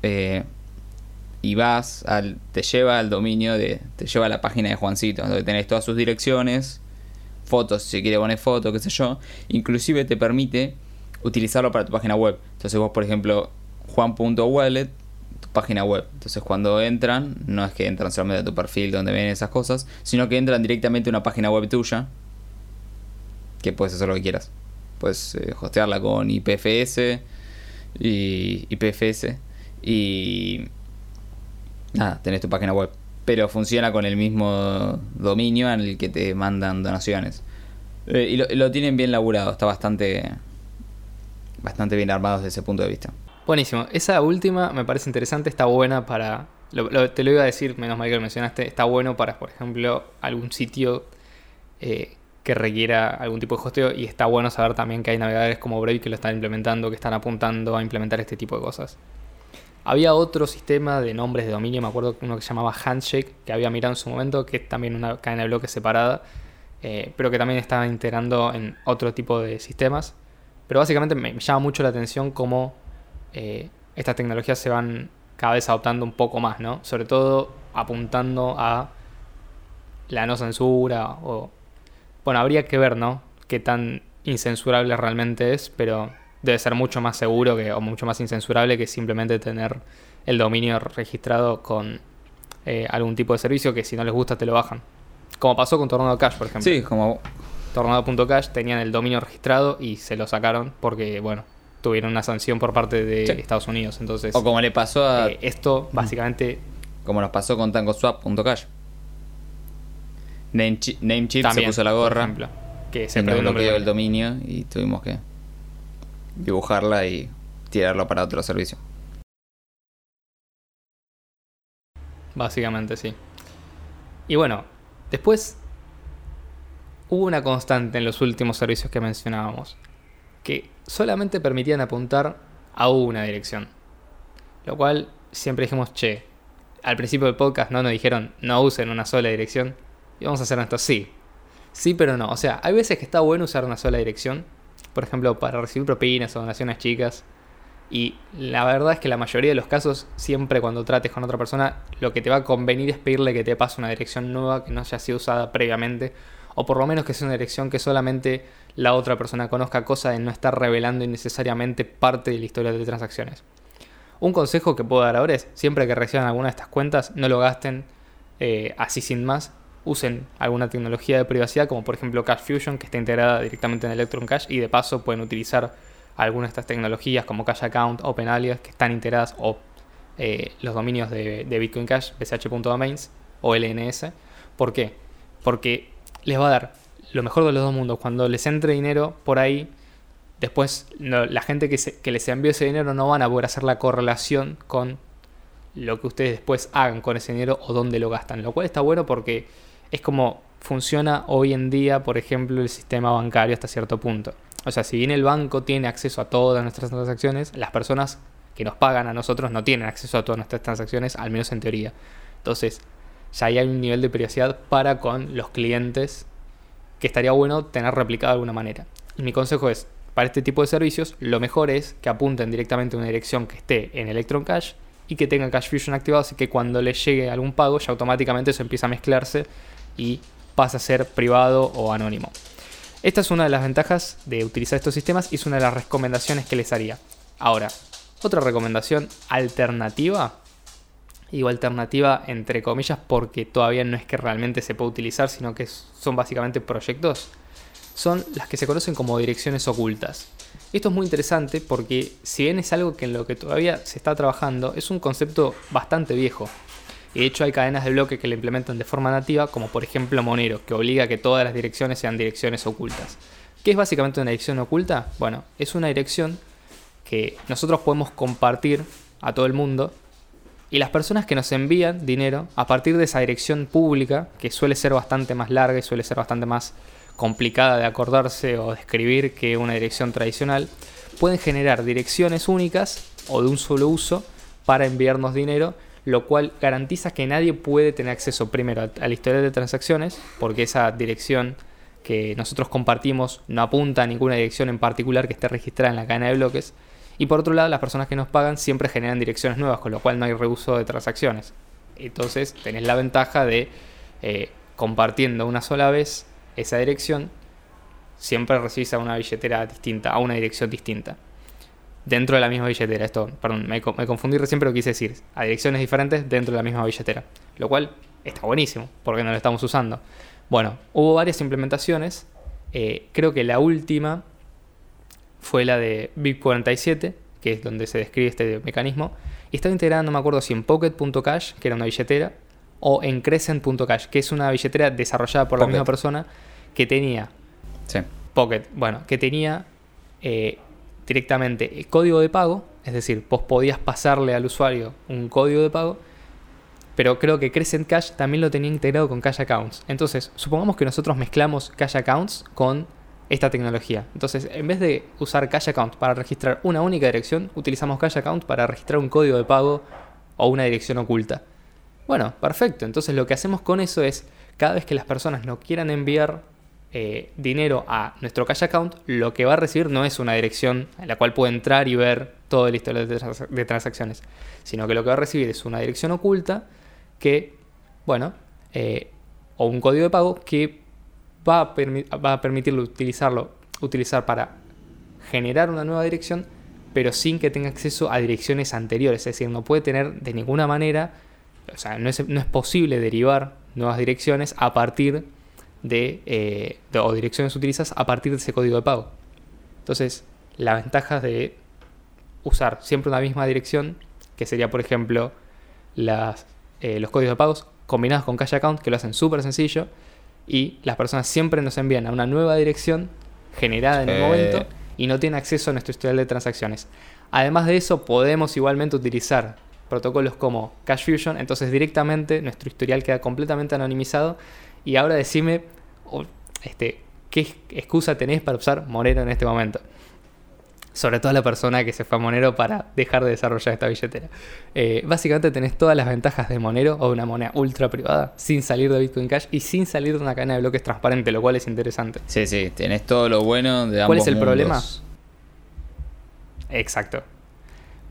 eh, y vas al, te lleva al dominio de, te lleva a la página de Juancito, donde tenés todas sus direcciones, fotos, si quiere poner fotos, qué sé yo, inclusive te permite utilizarlo para tu página web. Entonces vos, por ejemplo, juan.wallet, tu página web. Entonces cuando entran, no es que entran solamente a tu perfil donde ven esas cosas, sino que entran directamente a una página web tuya, que puedes hacer lo que quieras pues hostearla con IPFS y IPFS y nada, tenés tu página web. Pero funciona con el mismo dominio en el que te mandan donaciones. Eh, y lo, tienen bien laburado, está bastante, bastante bien armado desde ese punto de vista. Buenísimo. Esa última me parece interesante, está buena para... te lo iba a decir, menos mal que lo mencionaste, está bueno para, por ejemplo, algún sitio eh, que requiera algún tipo de hosteo y está bueno saber también que hay navegadores como Brave que lo están implementando, que están apuntando a implementar este tipo de cosas. Había otro sistema de nombres de dominio, me acuerdo uno que se llamaba Handshake, que había mirado en su momento, que es también una cadena de bloques separada, eh, pero que también está integrando en otro tipo de sistemas. Pero básicamente me, llama mucho la atención cómo eh, estas tecnologías se van cada vez adoptando un poco más, ¿no? Sobre todo apuntando a la no censura o... Bueno, habría que ver, ¿no? Qué tan incensurable realmente es, pero debe ser mucho más seguro que, o mucho más incensurable que simplemente tener el dominio registrado con eh, algún tipo de servicio que si no les gusta te lo bajan. Como pasó con Tornado Cash, por ejemplo. Sí, como... Tornado.cash tenían el dominio registrado y se lo sacaron porque, bueno, tuvieron una sanción por parte de Estados Unidos. Entonces, o como le pasó a... Eh, esto básicamente... Como nos pasó con TangoSwap.cash. Namecheap Name se puso la gorra. Ejemplo, que se bloqueó el dominio y tuvimos que dibujarla y tirarlo para otro servicio. Básicamente, sí. Y bueno, después hubo una constante en los últimos servicios que mencionábamos, que solamente permitían apuntar a una dirección. Lo cual siempre dijimos, che, al principio del podcast no nos dijeron no usen una sola dirección. Y vamos a hacer esto, sí. Sí, pero no. O sea, hay veces que está bueno usar una sola dirección. Por ejemplo, para recibir propinas o donaciones chicas. Y la verdad es que la mayoría de los casos, siempre cuando trates con otra persona, lo que te va a convenir es pedirle que te pase una dirección nueva que no haya sido usada previamente. O por lo menos que sea una dirección que solamente la otra persona conozca, cosa de no estar revelando innecesariamente parte de la historia de transacciones. Un consejo que puedo dar ahora es, siempre que reciban alguna de estas cuentas, no lo gasten eh, así sin más. Usen alguna tecnología de privacidad, como por ejemplo Cash Fusion, que está integrada directamente en Electron Cash, y de paso pueden utilizar algunas de estas tecnologías como Cash Account, OpenAlias, que están integradas, o eh, los dominios de, Bitcoin Cash, bsh.domains o LNS. ¿Por qué? Porque les va a dar lo mejor de los dos mundos. Cuando les entre dinero por ahí, después la gente que les envió ese dinero no van a poder hacer la correlación con lo que ustedes después hagan con ese dinero o dónde lo gastan. Lo cual está bueno porque es como funciona hoy en día, por ejemplo, el sistema bancario hasta cierto punto. O sea, si bien el banco tiene acceso a todas nuestras transacciones, las personas que nos pagan a nosotros no tienen acceso a todas nuestras transacciones, al menos en teoría. Entonces, ya hay un nivel de privacidad para con los clientes que estaría bueno tener replicado de alguna manera. Y mi consejo es, para este tipo de servicios, lo mejor es que apunten directamente a una dirección que esté en Electron Cash y que tenga Cash Fusion activado, así que cuando les llegue algún pago, ya automáticamente eso empieza a mezclarse y pasa a ser privado o anónimo. Esta es una de las ventajas de utilizar estos sistemas y es una de las recomendaciones que les haría. Ahora, otra recomendación alternativa, digo alternativa entre comillas porque todavía no es que realmente se pueda utilizar, sino que son básicamente proyectos, son las que se conocen como direcciones ocultas. Esto es muy interesante porque si bien es algo que en lo que todavía se está trabajando, es un concepto bastante viejo. Y de hecho hay cadenas de bloque que lo implementan de forma nativa, como por ejemplo Monero, que obliga a que todas las direcciones sean direcciones ocultas. ¿Qué es básicamente una dirección oculta? Bueno, es una dirección que nosotros podemos compartir a todo el mundo y las personas que nos envían dinero a partir de esa dirección pública, que suele ser bastante más larga y suele ser bastante más complicada de acordarse o de escribir que una dirección tradicional, pueden generar direcciones únicas o de un solo uso para enviarnos dinero lo cual garantiza que nadie puede tener acceso primero a la historia de transacciones, porque esa dirección que nosotros compartimos no apunta a ninguna dirección en particular que esté registrada en la cadena de bloques. Y por otro lado, las personas que nos pagan siempre generan direcciones nuevas, con lo cual no hay reuso de transacciones. Entonces tenés la ventaja de eh, compartiendo una sola vez esa dirección, siempre recibís a una billetera distinta, a una dirección distinta dentro de la misma billetera. Esto, perdón, me, confundí recién, pero quise decir, a direcciones diferentes dentro de la misma billetera. Lo cual está buenísimo, porque no lo estamos usando. Bueno, hubo varias implementaciones. Eh, creo que la última fue la de BIP47, que es donde se describe este mecanismo. Y estaba integrada, no me acuerdo si en Pocket.cash, que era una billetera, o en Crescent.cash, que es una billetera desarrollada por la misma persona que tenía. Sí. Pocket, bueno, que tenía eh, directamente el código de pago, es decir, vos podías pasarle al usuario un código de pago, pero creo que Crescent Cash también lo tenía integrado con Cash Accounts. Entonces, supongamos que nosotros mezclamos Cash Accounts con esta tecnología. Entonces, en vez de usar Cash Account para registrar una única dirección, utilizamos Cash Account para registrar un código de pago o una dirección oculta. Bueno, perfecto. Entonces, lo que hacemos con eso es, cada vez que las personas nos quieran enviar eh, dinero a nuestro cash account, lo que va a recibir no es una dirección en la cual puede entrar y ver todo el historial de, transacciones, sino que lo que va a recibir es una dirección oculta que, bueno, eh, o un código de pago que va a, va a utilizarlo, utilizar para generar una nueva dirección, pero sin que tenga acceso a direcciones anteriores. Es decir, no puede tener de ninguna manera, o sea, no es, no es posible derivar nuevas direcciones a partir de, eh, o direcciones utilizadas a partir de ese código de pago. Entonces, la ventaja de usar siempre una misma dirección, que sería, por ejemplo, las, eh, los códigos de pagos combinados con Cash Account, que lo hacen súper sencillo, y las personas siempre nos envían a una nueva dirección generada en el momento y no tienen acceso a nuestro historial de transacciones. Además de eso, podemos igualmente utilizar protocolos como Cash Fusion, entonces directamente nuestro historial queda completamente anonimizado. Y ahora decime, este, ¿qué excusa tenés para usar Monero en este momento? Sobre todo la persona que se fue a Monero para dejar de desarrollar esta billetera. Eh, básicamente tenés todas las ventajas de Monero o una moneda ultra privada sin salir de Bitcoin Cash y sin salir de una cadena de bloques transparente, lo cual es interesante. Sí, sí, tenés todo lo bueno de ambos ¿Cuál es el problema? Exacto.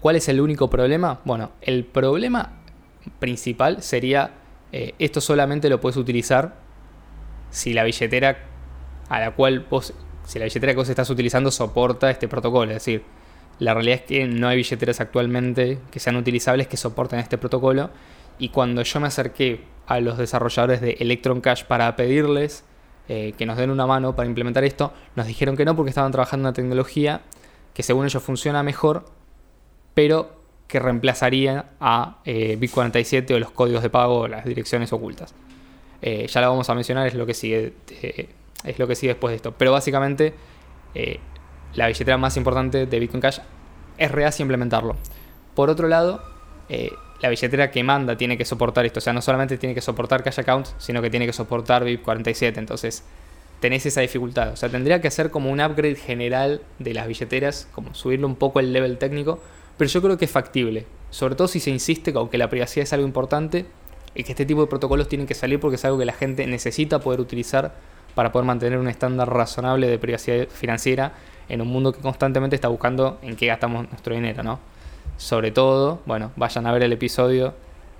¿Cuál es el único problema? Bueno, el problema principal sería eh, esto solamente lo puedes utilizar si la billetera a la cual vos, si la billetera que vos estás utilizando soporta este protocolo. Es decir, la realidad es que no hay billeteras actualmente que sean utilizables que soporten este protocolo. Y cuando yo me acerqué a los desarrolladores de Electron Cash para pedirles eh, que nos den una mano para implementar esto, nos dijeron que no porque estaban trabajando en una tecnología que según ellos funciona mejor, pero que reemplazaría a eh, Bit47 o los códigos de pago o las direcciones ocultas. Eh, ya lo vamos a mencionar, es lo que sigue, eh, es lo que sigue después de esto. Pero básicamente la billetera más importante de Bitcoin Cash es real implementarlo. Por otro lado, la billetera que manda tiene que soportar esto. O sea, no solamente tiene que soportar Cash Account, sino que tiene que soportar BIP47. Entonces, tenés esa dificultad. O sea, tendría que hacer como un upgrade general de las billeteras, como subirle un poco el level técnico pero yo creo que es factible. Sobre todo si se insiste, aunque la privacidad es algo importante, que este tipo de protocolos tienen que salir porque es algo que la gente necesita poder utilizar para poder mantener un estándar razonable de privacidad financiera en un mundo que constantemente está buscando en qué gastamos nuestro dinero, ¿no? Sobre todo, bueno, vayan a ver el episodio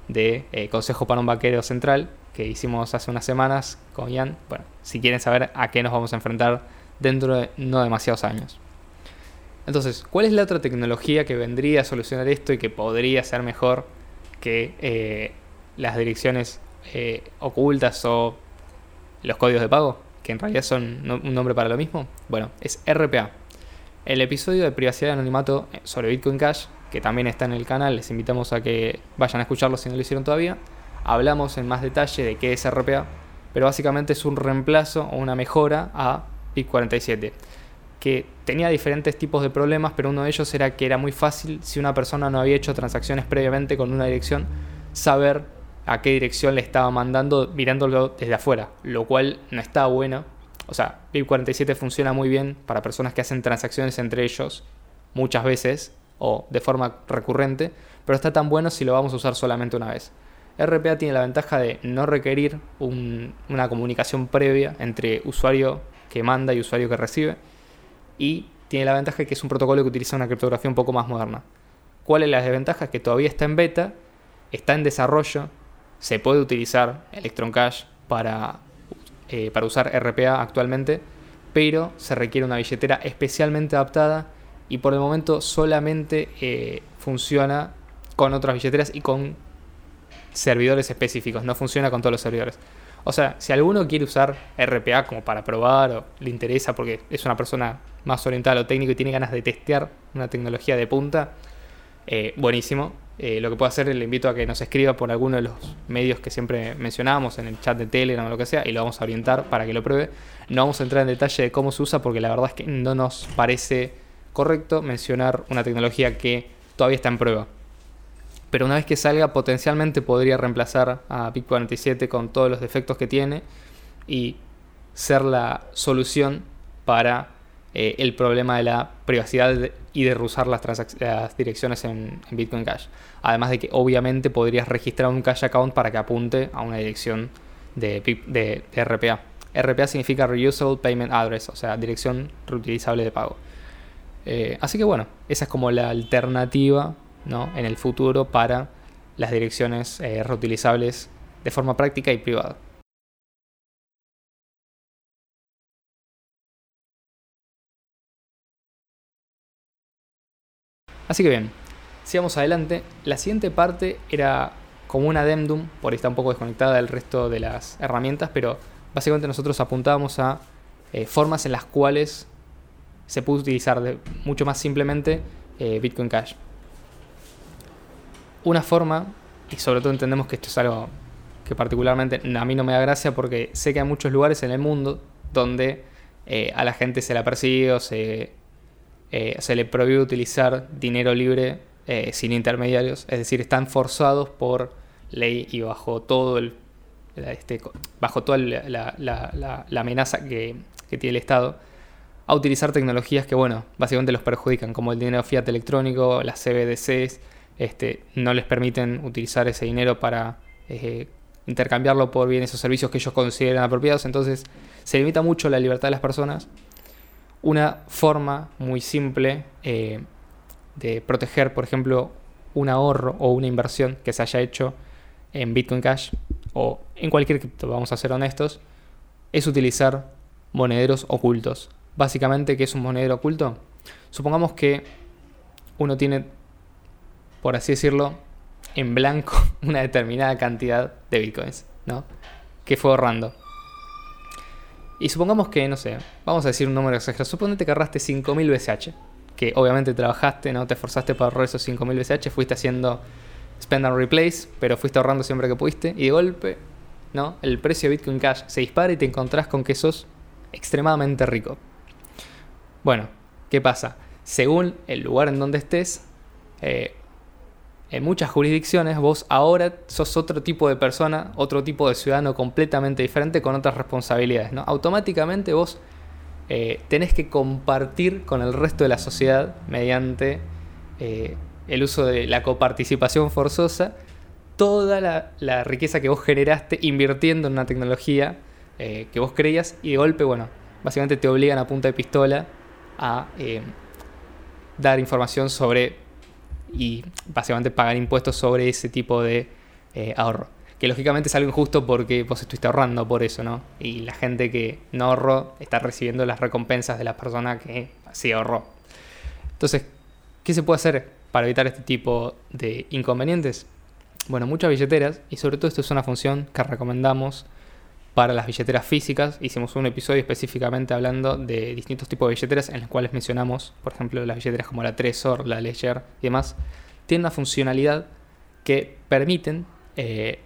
de eh, Consejo para un Vaquero Central que hicimos hace unas semanas con Ian. Bueno, si quieren saber a qué nos vamos a enfrentar dentro de no demasiados años. Entonces, ¿cuál es la otra tecnología que vendría a solucionar esto y que podría ser mejor que eh, las direcciones eh, ocultas o los códigos de pago? Que en realidad son un nombre para lo mismo. Bueno, es RPA. El episodio de privacidad y anonimato eh, sobre Bitcoin Cash, que también está en el canal, les invitamos a que vayan a escucharlo si no lo hicieron todavía. Hablamos en más detalle de qué es RPA, pero básicamente es un reemplazo o una mejora a BIP47 que tenía diferentes tipos de problemas, pero uno de ellos era que era muy fácil, si una persona no había hecho transacciones previamente con una dirección, saber a qué dirección le estaba mandando mirándolo desde afuera, lo cual no está bueno. O sea, BIP47 funciona muy bien para personas que hacen transacciones entre ellos muchas veces o de forma recurrente, pero está tan bueno si lo vamos a usar solamente una vez. RPA tiene la ventaja de no requerir una comunicación previa entre usuario que manda y usuario que recibe y tiene la ventaja de que es un protocolo que utiliza una criptografía un poco más moderna. ¿Cuál es la desventaja? Que todavía está en beta, está en desarrollo, se puede utilizar Electron Cash para, eh, para usar RPA actualmente, pero se requiere una billetera especialmente adaptada y por el momento solamente eh, funciona con otras billeteras y con servidores específicos, no funciona con todos los servidores. O sea, si alguno quiere usar RPA como para probar o le interesa porque es una persona más orientada a lo técnico y tiene ganas de testear una tecnología de punta, eh, buenísimo. Eh, lo que puedo hacer, le invito a que nos escriba por alguno de los medios que siempre mencionábamos, en el chat de Telegram o lo que sea, y lo vamos a orientar para que lo pruebe. No vamos a entrar en detalle de cómo se usa porque la verdad es que no nos parece correcto mencionar una tecnología que todavía está en prueba pero una vez que salga potencialmente podría reemplazar a PIC47 con todos los defectos que tiene y ser la solución para eh, el problema de la privacidad y de usar las, direcciones en, Bitcoin Cash. Además de que obviamente podrías registrar un cash account para que apunte a una dirección de, de, RPA. RPA significa Reusable Payment Address, o sea, dirección reutilizable de pago. Eh, así que bueno, esa es como la alternativa ¿no? en el futuro para las direcciones eh, reutilizables de forma práctica y privada. Así que bien, sigamos adelante. La siguiente parte era como un addendum, por ahí está un poco desconectada del resto de las herramientas, pero básicamente nosotros apuntábamos a eh, formas en las cuales se puede utilizar mucho más simplemente eh, Bitcoin Cash. Una forma, y sobre todo entendemos que esto es algo que particularmente a mí no me da gracia porque sé que hay muchos lugares en el mundo donde eh, a la gente se la persigue o se eh, se le prohíbe utilizar dinero libre eh, sin intermediarios, es decir, están forzados por ley y bajo todo el, este, bajo toda la, amenaza que, tiene el Estado a utilizar tecnologías que, bueno, básicamente los perjudican, como el dinero fiat electrónico, las CBDCs, este, no les permiten utilizar ese dinero para eh, intercambiarlo por bienes o servicios que ellos consideran apropiados, entonces se limita mucho la libertad de las personas una forma muy simple eh, de proteger, por ejemplo, un ahorro o una inversión que se haya hecho en Bitcoin Cash o en cualquier cripto, vamos a ser honestos, es utilizar monederos ocultos. Básicamente, ¿qué es un monedero oculto? Supongamos que uno tiene, por así decirlo, en blanco [laughs] una determinada cantidad de bitcoins, ¿no? Que fue ahorrando. Y supongamos que, no sé, vamos a decir un número exagerado. Suponete que ahorraste 5.000 BCH. Que obviamente trabajaste, no te esforzaste para ahorrar esos 5.000 BCH. Fuiste haciendo spend and replace, pero fuiste ahorrando siempre que pudiste. Y de golpe, ¿no? El precio de Bitcoin Cash se dispara y te encontrás con que sos extremadamente rico. Bueno, ¿qué pasa? Según el lugar en donde estés, eh, en muchas jurisdicciones vos ahora sos otro tipo de persona, otro tipo de ciudadano completamente diferente con otras responsabilidades. ¿no? Automáticamente vos eh, tenés que compartir con el resto de la sociedad mediante eh, el uso de la coparticipación forzosa toda la, riqueza que vos generaste invirtiendo en una tecnología eh, que vos creías y de golpe, bueno, básicamente te obligan a punta de pistola a dar información sobre y básicamente pagar impuestos sobre ese tipo de eh, ahorro. Que lógicamente es algo injusto porque vos estuviste ahorrando por eso, ¿no? Y la gente que no ahorró está recibiendo las recompensas de la persona que sí ahorró. Entonces, ¿qué se puede hacer para evitar este tipo de inconvenientes? Bueno, muchas billeteras, y sobre todo esto es una función que recomendamos para las billeteras físicas. Hicimos un episodio específicamente hablando de distintos tipos de billeteras en los cuales mencionamos, por ejemplo, las billeteras como la Trezor, la Ledger y demás. Tienen una funcionalidad que permiten eh,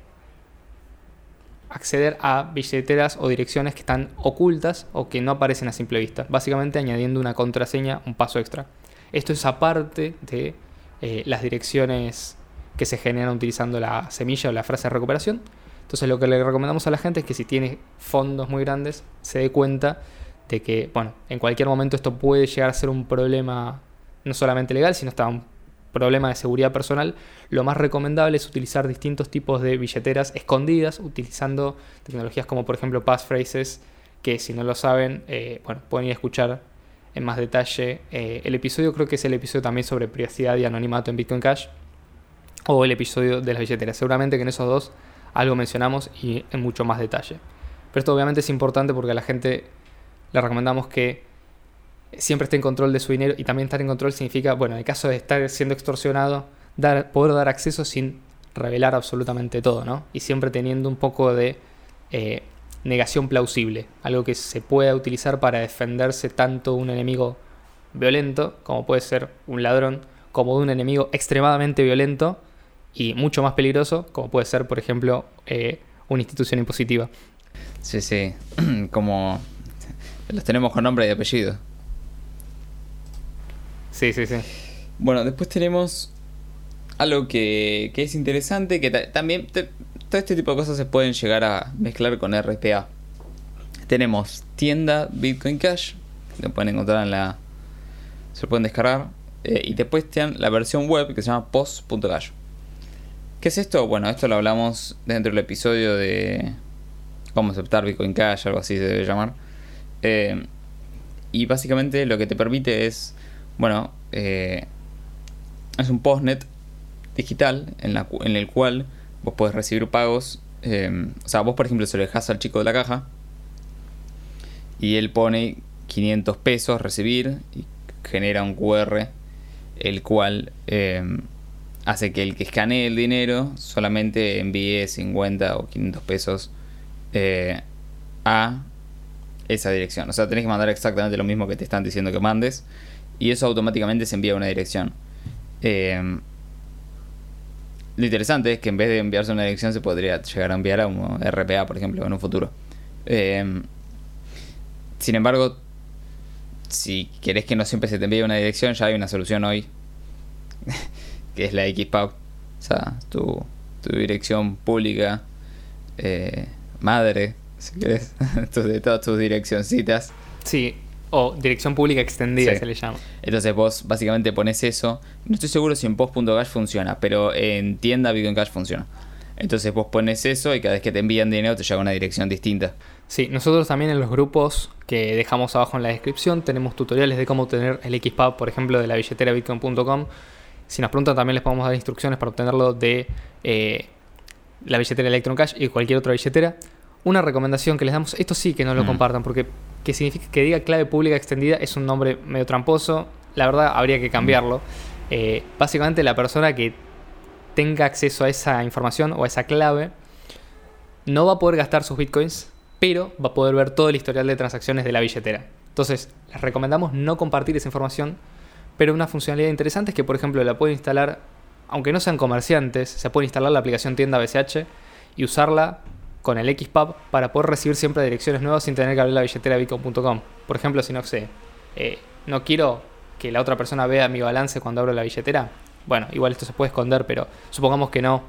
acceder a billeteras o direcciones que están ocultas o que no aparecen a simple vista. Básicamente añadiendo una contraseña, un paso extra. Esto es aparte de eh, las direcciones que se generan utilizando la semilla o la frase de recuperación entonces lo que le recomendamos a la gente es que si tiene fondos muy grandes, se dé cuenta de que, bueno, en cualquier momento esto puede llegar a ser un problema no solamente legal, sino hasta un problema de seguridad personal. Lo más recomendable es utilizar distintos tipos de billeteras escondidas, utilizando tecnologías como por ejemplo passphrases, que si no lo saben, eh, bueno, pueden ir a escuchar en más detalle eh, el episodio, creo que es el episodio también sobre privacidad y anonimato en Bitcoin Cash, o el episodio de las billeteras. Seguramente que en esos dos algo mencionamos y en mucho más detalle. Pero esto obviamente es importante porque a la gente le recomendamos que siempre esté en control de su dinero y también estar en control significa, bueno, en el caso de estar siendo extorsionado, poder dar acceso sin revelar absolutamente todo, ¿no? Y siempre teniendo un poco de eh, negación plausible, algo que se pueda utilizar para defenderse tanto un enemigo violento, como puede ser un ladrón, como de un enemigo extremadamente violento, y mucho más peligroso, como puede ser, por ejemplo, eh, una institución impositiva. Sí, sí, [clears throat] como los tenemos con nombre y apellido. Sí, sí, sí. Bueno, después tenemos algo que, que es interesante, que también todo este tipo de cosas se pueden llegar a mezclar con RPA. Tenemos tienda Bitcoin Cash, lo pueden encontrar en la... se lo pueden descargar. Eh, y después tienen la versión web que se llama post.cash. ¿Qué es esto? Bueno, esto lo hablamos dentro del episodio de a aceptar Bitcoin Cash, algo así se debe llamar. Eh, y básicamente lo que te permite es, bueno, eh, es un postnet digital en, el cual vos podés recibir pagos. Eh, o sea, vos por ejemplo se lo dejas al chico de la caja y él pone 500 pesos recibir y genera un QR el cual hace que el que escanee el dinero solamente envíe 50 o 500 pesos eh, a esa dirección. O sea, tenés que mandar exactamente lo mismo que te están diciendo que mandes y eso automáticamente se envía a una dirección. Eh, lo interesante es que en vez de enviarse a una dirección se podría llegar a enviar a un RPA, por ejemplo, en un futuro. sin embargo, si querés que no siempre se te envíe una dirección, ya hay una solución hoy, [laughs] que es la XPub. O sea, tu, tu dirección pública eh, madre, si querés, [laughs] de todas tus direccioncitas. Sí, o dirección pública extendida se le llama. Entonces vos básicamente pones eso. No estoy seguro si en post.cash funciona, pero en tienda Bitcoin Cash funciona. Entonces vos pones eso y cada vez que te envían dinero te llega una dirección distinta. Sí, nosotros también en los grupos que dejamos abajo en la descripción tenemos tutoriales de cómo obtener el XPub, por ejemplo, de la billetera bitcoin.com. Si nos preguntan también les podemos dar instrucciones para obtenerlo de eh, la billetera Electron Cash y cualquier otra billetera. Una recomendación que les damos, esto sí que no lo mm. compartan porque que significa que diga clave pública extendida es un nombre medio tramposo. La verdad habría que cambiarlo. Eh, básicamente la persona que tenga acceso a esa información o a esa clave no va a poder gastar sus bitcoins pero va a poder ver todo el historial de transacciones de la billetera. Entonces, les recomendamos no compartir esa información, pero una funcionalidad interesante es que, por ejemplo, la pueden instalar, aunque no sean comerciantes, se puede instalar la aplicación tienda BCH y usarla con el XPub para poder recibir siempre direcciones nuevas sin tener que abrir la billetera bitcoin.com. Por ejemplo, si no sé, eh, no quiero que la otra persona vea mi balance cuando abro la billetera. Bueno, igual esto se puede esconder, pero supongamos que no.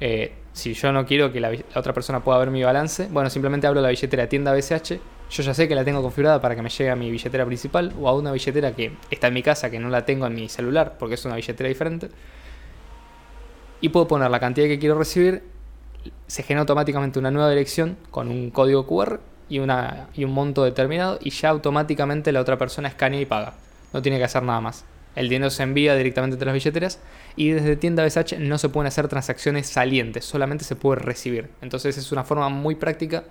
Eh, si yo no quiero que la, otra persona pueda ver mi balance, bueno, simplemente abro la billetera tienda BCH. Yo ya sé que la tengo configurada para que me llegue a mi billetera principal o a una billetera que está en mi casa, que no la tengo en mi celular porque es una billetera diferente. Y puedo poner la cantidad que quiero recibir. Se genera automáticamente una nueva dirección con un código QR y, una, y un monto determinado y ya automáticamente la otra persona escanea y paga. No tiene que hacer nada más. El dinero se envía directamente entre las billeteras y desde tienda BSH no se pueden hacer transacciones salientes, solamente se puede recibir. Entonces es una forma muy práctica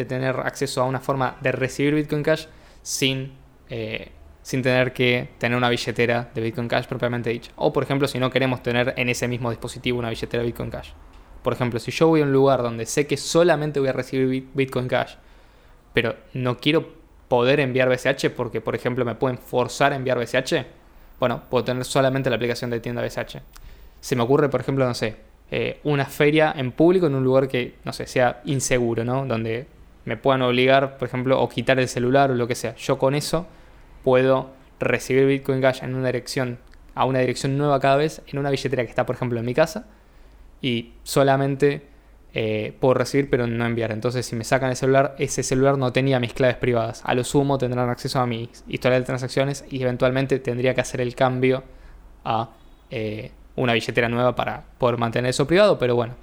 de tener acceso a una forma de recibir Bitcoin Cash sin, eh, sin tener que tener una billetera de Bitcoin Cash propiamente dicha. O por ejemplo si no queremos tener en ese mismo dispositivo una billetera de Bitcoin Cash. Por ejemplo, si yo voy a un lugar donde sé que solamente voy a recibir Bitcoin Cash, pero no quiero poder enviar BCH porque, por ejemplo, me pueden forzar a enviar BCH, bueno, puedo tener solamente la aplicación de tienda BSH. Se me ocurre, por ejemplo, no sé, eh, una feria en público en un lugar que, no sé, sea inseguro, ¿no? Donde me puedan obligar, por ejemplo, o quitar el celular o lo que sea. Yo con eso puedo recibir Bitcoin Cash en una dirección, a una dirección nueva cada vez, en una billetera que está, por ejemplo, en mi casa, y solamente eh, puedo recibir pero no enviar. Entonces si me sacan el celular, ese celular no tenía mis claves privadas. A lo sumo tendrán acceso a mi historial de transacciones y eventualmente tendría que hacer el cambio a eh, una billetera nueva para poder mantener eso privado. Pero bueno,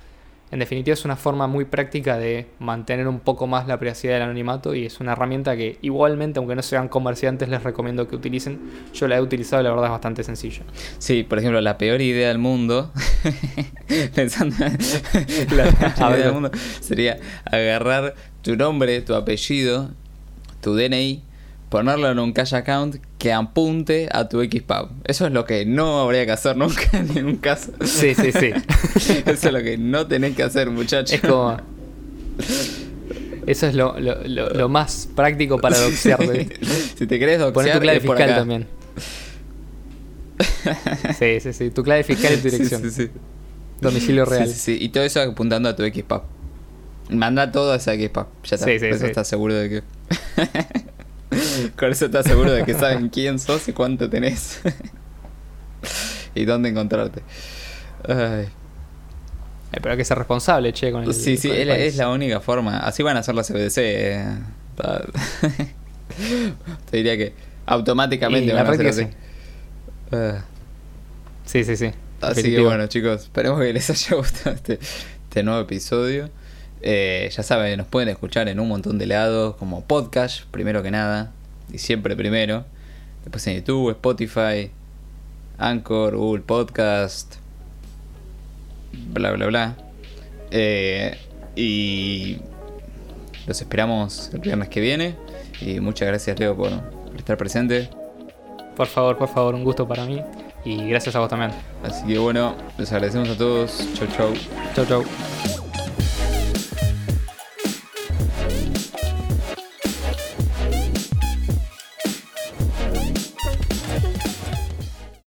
en definitiva es una forma muy práctica de mantener un poco más la privacidad del anonimato y es una herramienta que igualmente, aunque no sean comerciantes, les recomiendo que utilicen. Yo la he utilizado y la verdad es bastante sencilla. Sí, por ejemplo, la peor idea del mundo, [laughs] pensando en la [laughs] peor idea del mundo, sería agarrar tu nombre, tu apellido, tu DNI ponerlo en un cash account que apunte a tu XPub. Eso es lo que no habría que hacer [laughs] nunca en ningún caso. Sí, sí, sí. [laughs] Eso es lo que no tenés que hacer, muchachos. Es como. Eso es lo, lo, más práctico para doxear. [laughs] Si te querés doxear, Poner tu clave fiscal también. Sí, sí, sí. Tu clave fiscal y tu dirección. Sí, sí, sí. Domicilio real. Sí, sí, Y todo eso apuntando a tu XPub. Manda todo a esa XPub. Ya está. Sí, sí, eso estás seguro de que. Con eso estás seguro de que saben quién sos y cuánto tenés. [laughs] y dónde encontrarte. Ay. Eh, pero hay que ser responsable, che, con el Sí, sí, es, la única forma. Así van a hacer las CBDC. Eh. [laughs] Te diría que automáticamente van a hacer así. Ah. Sí. sí, sí, Así que bueno, chicos, esperemos que les haya [laughs] gustado este, este nuevo episodio. Eh, ya saben, nos pueden escuchar en un montón de lados, como podcast, primero que nada, y siempre primero. Después en YouTube, Spotify, Anchor, Google Podcast, bla, bla, bla. Eh, y los esperamos el viernes que viene. Y muchas gracias, Leo, por, por estar presente. Por favor, por favor, un gusto para mí. Y gracias a vos también. Así que bueno, les agradecemos a todos. Chau, chau. Chau, chau.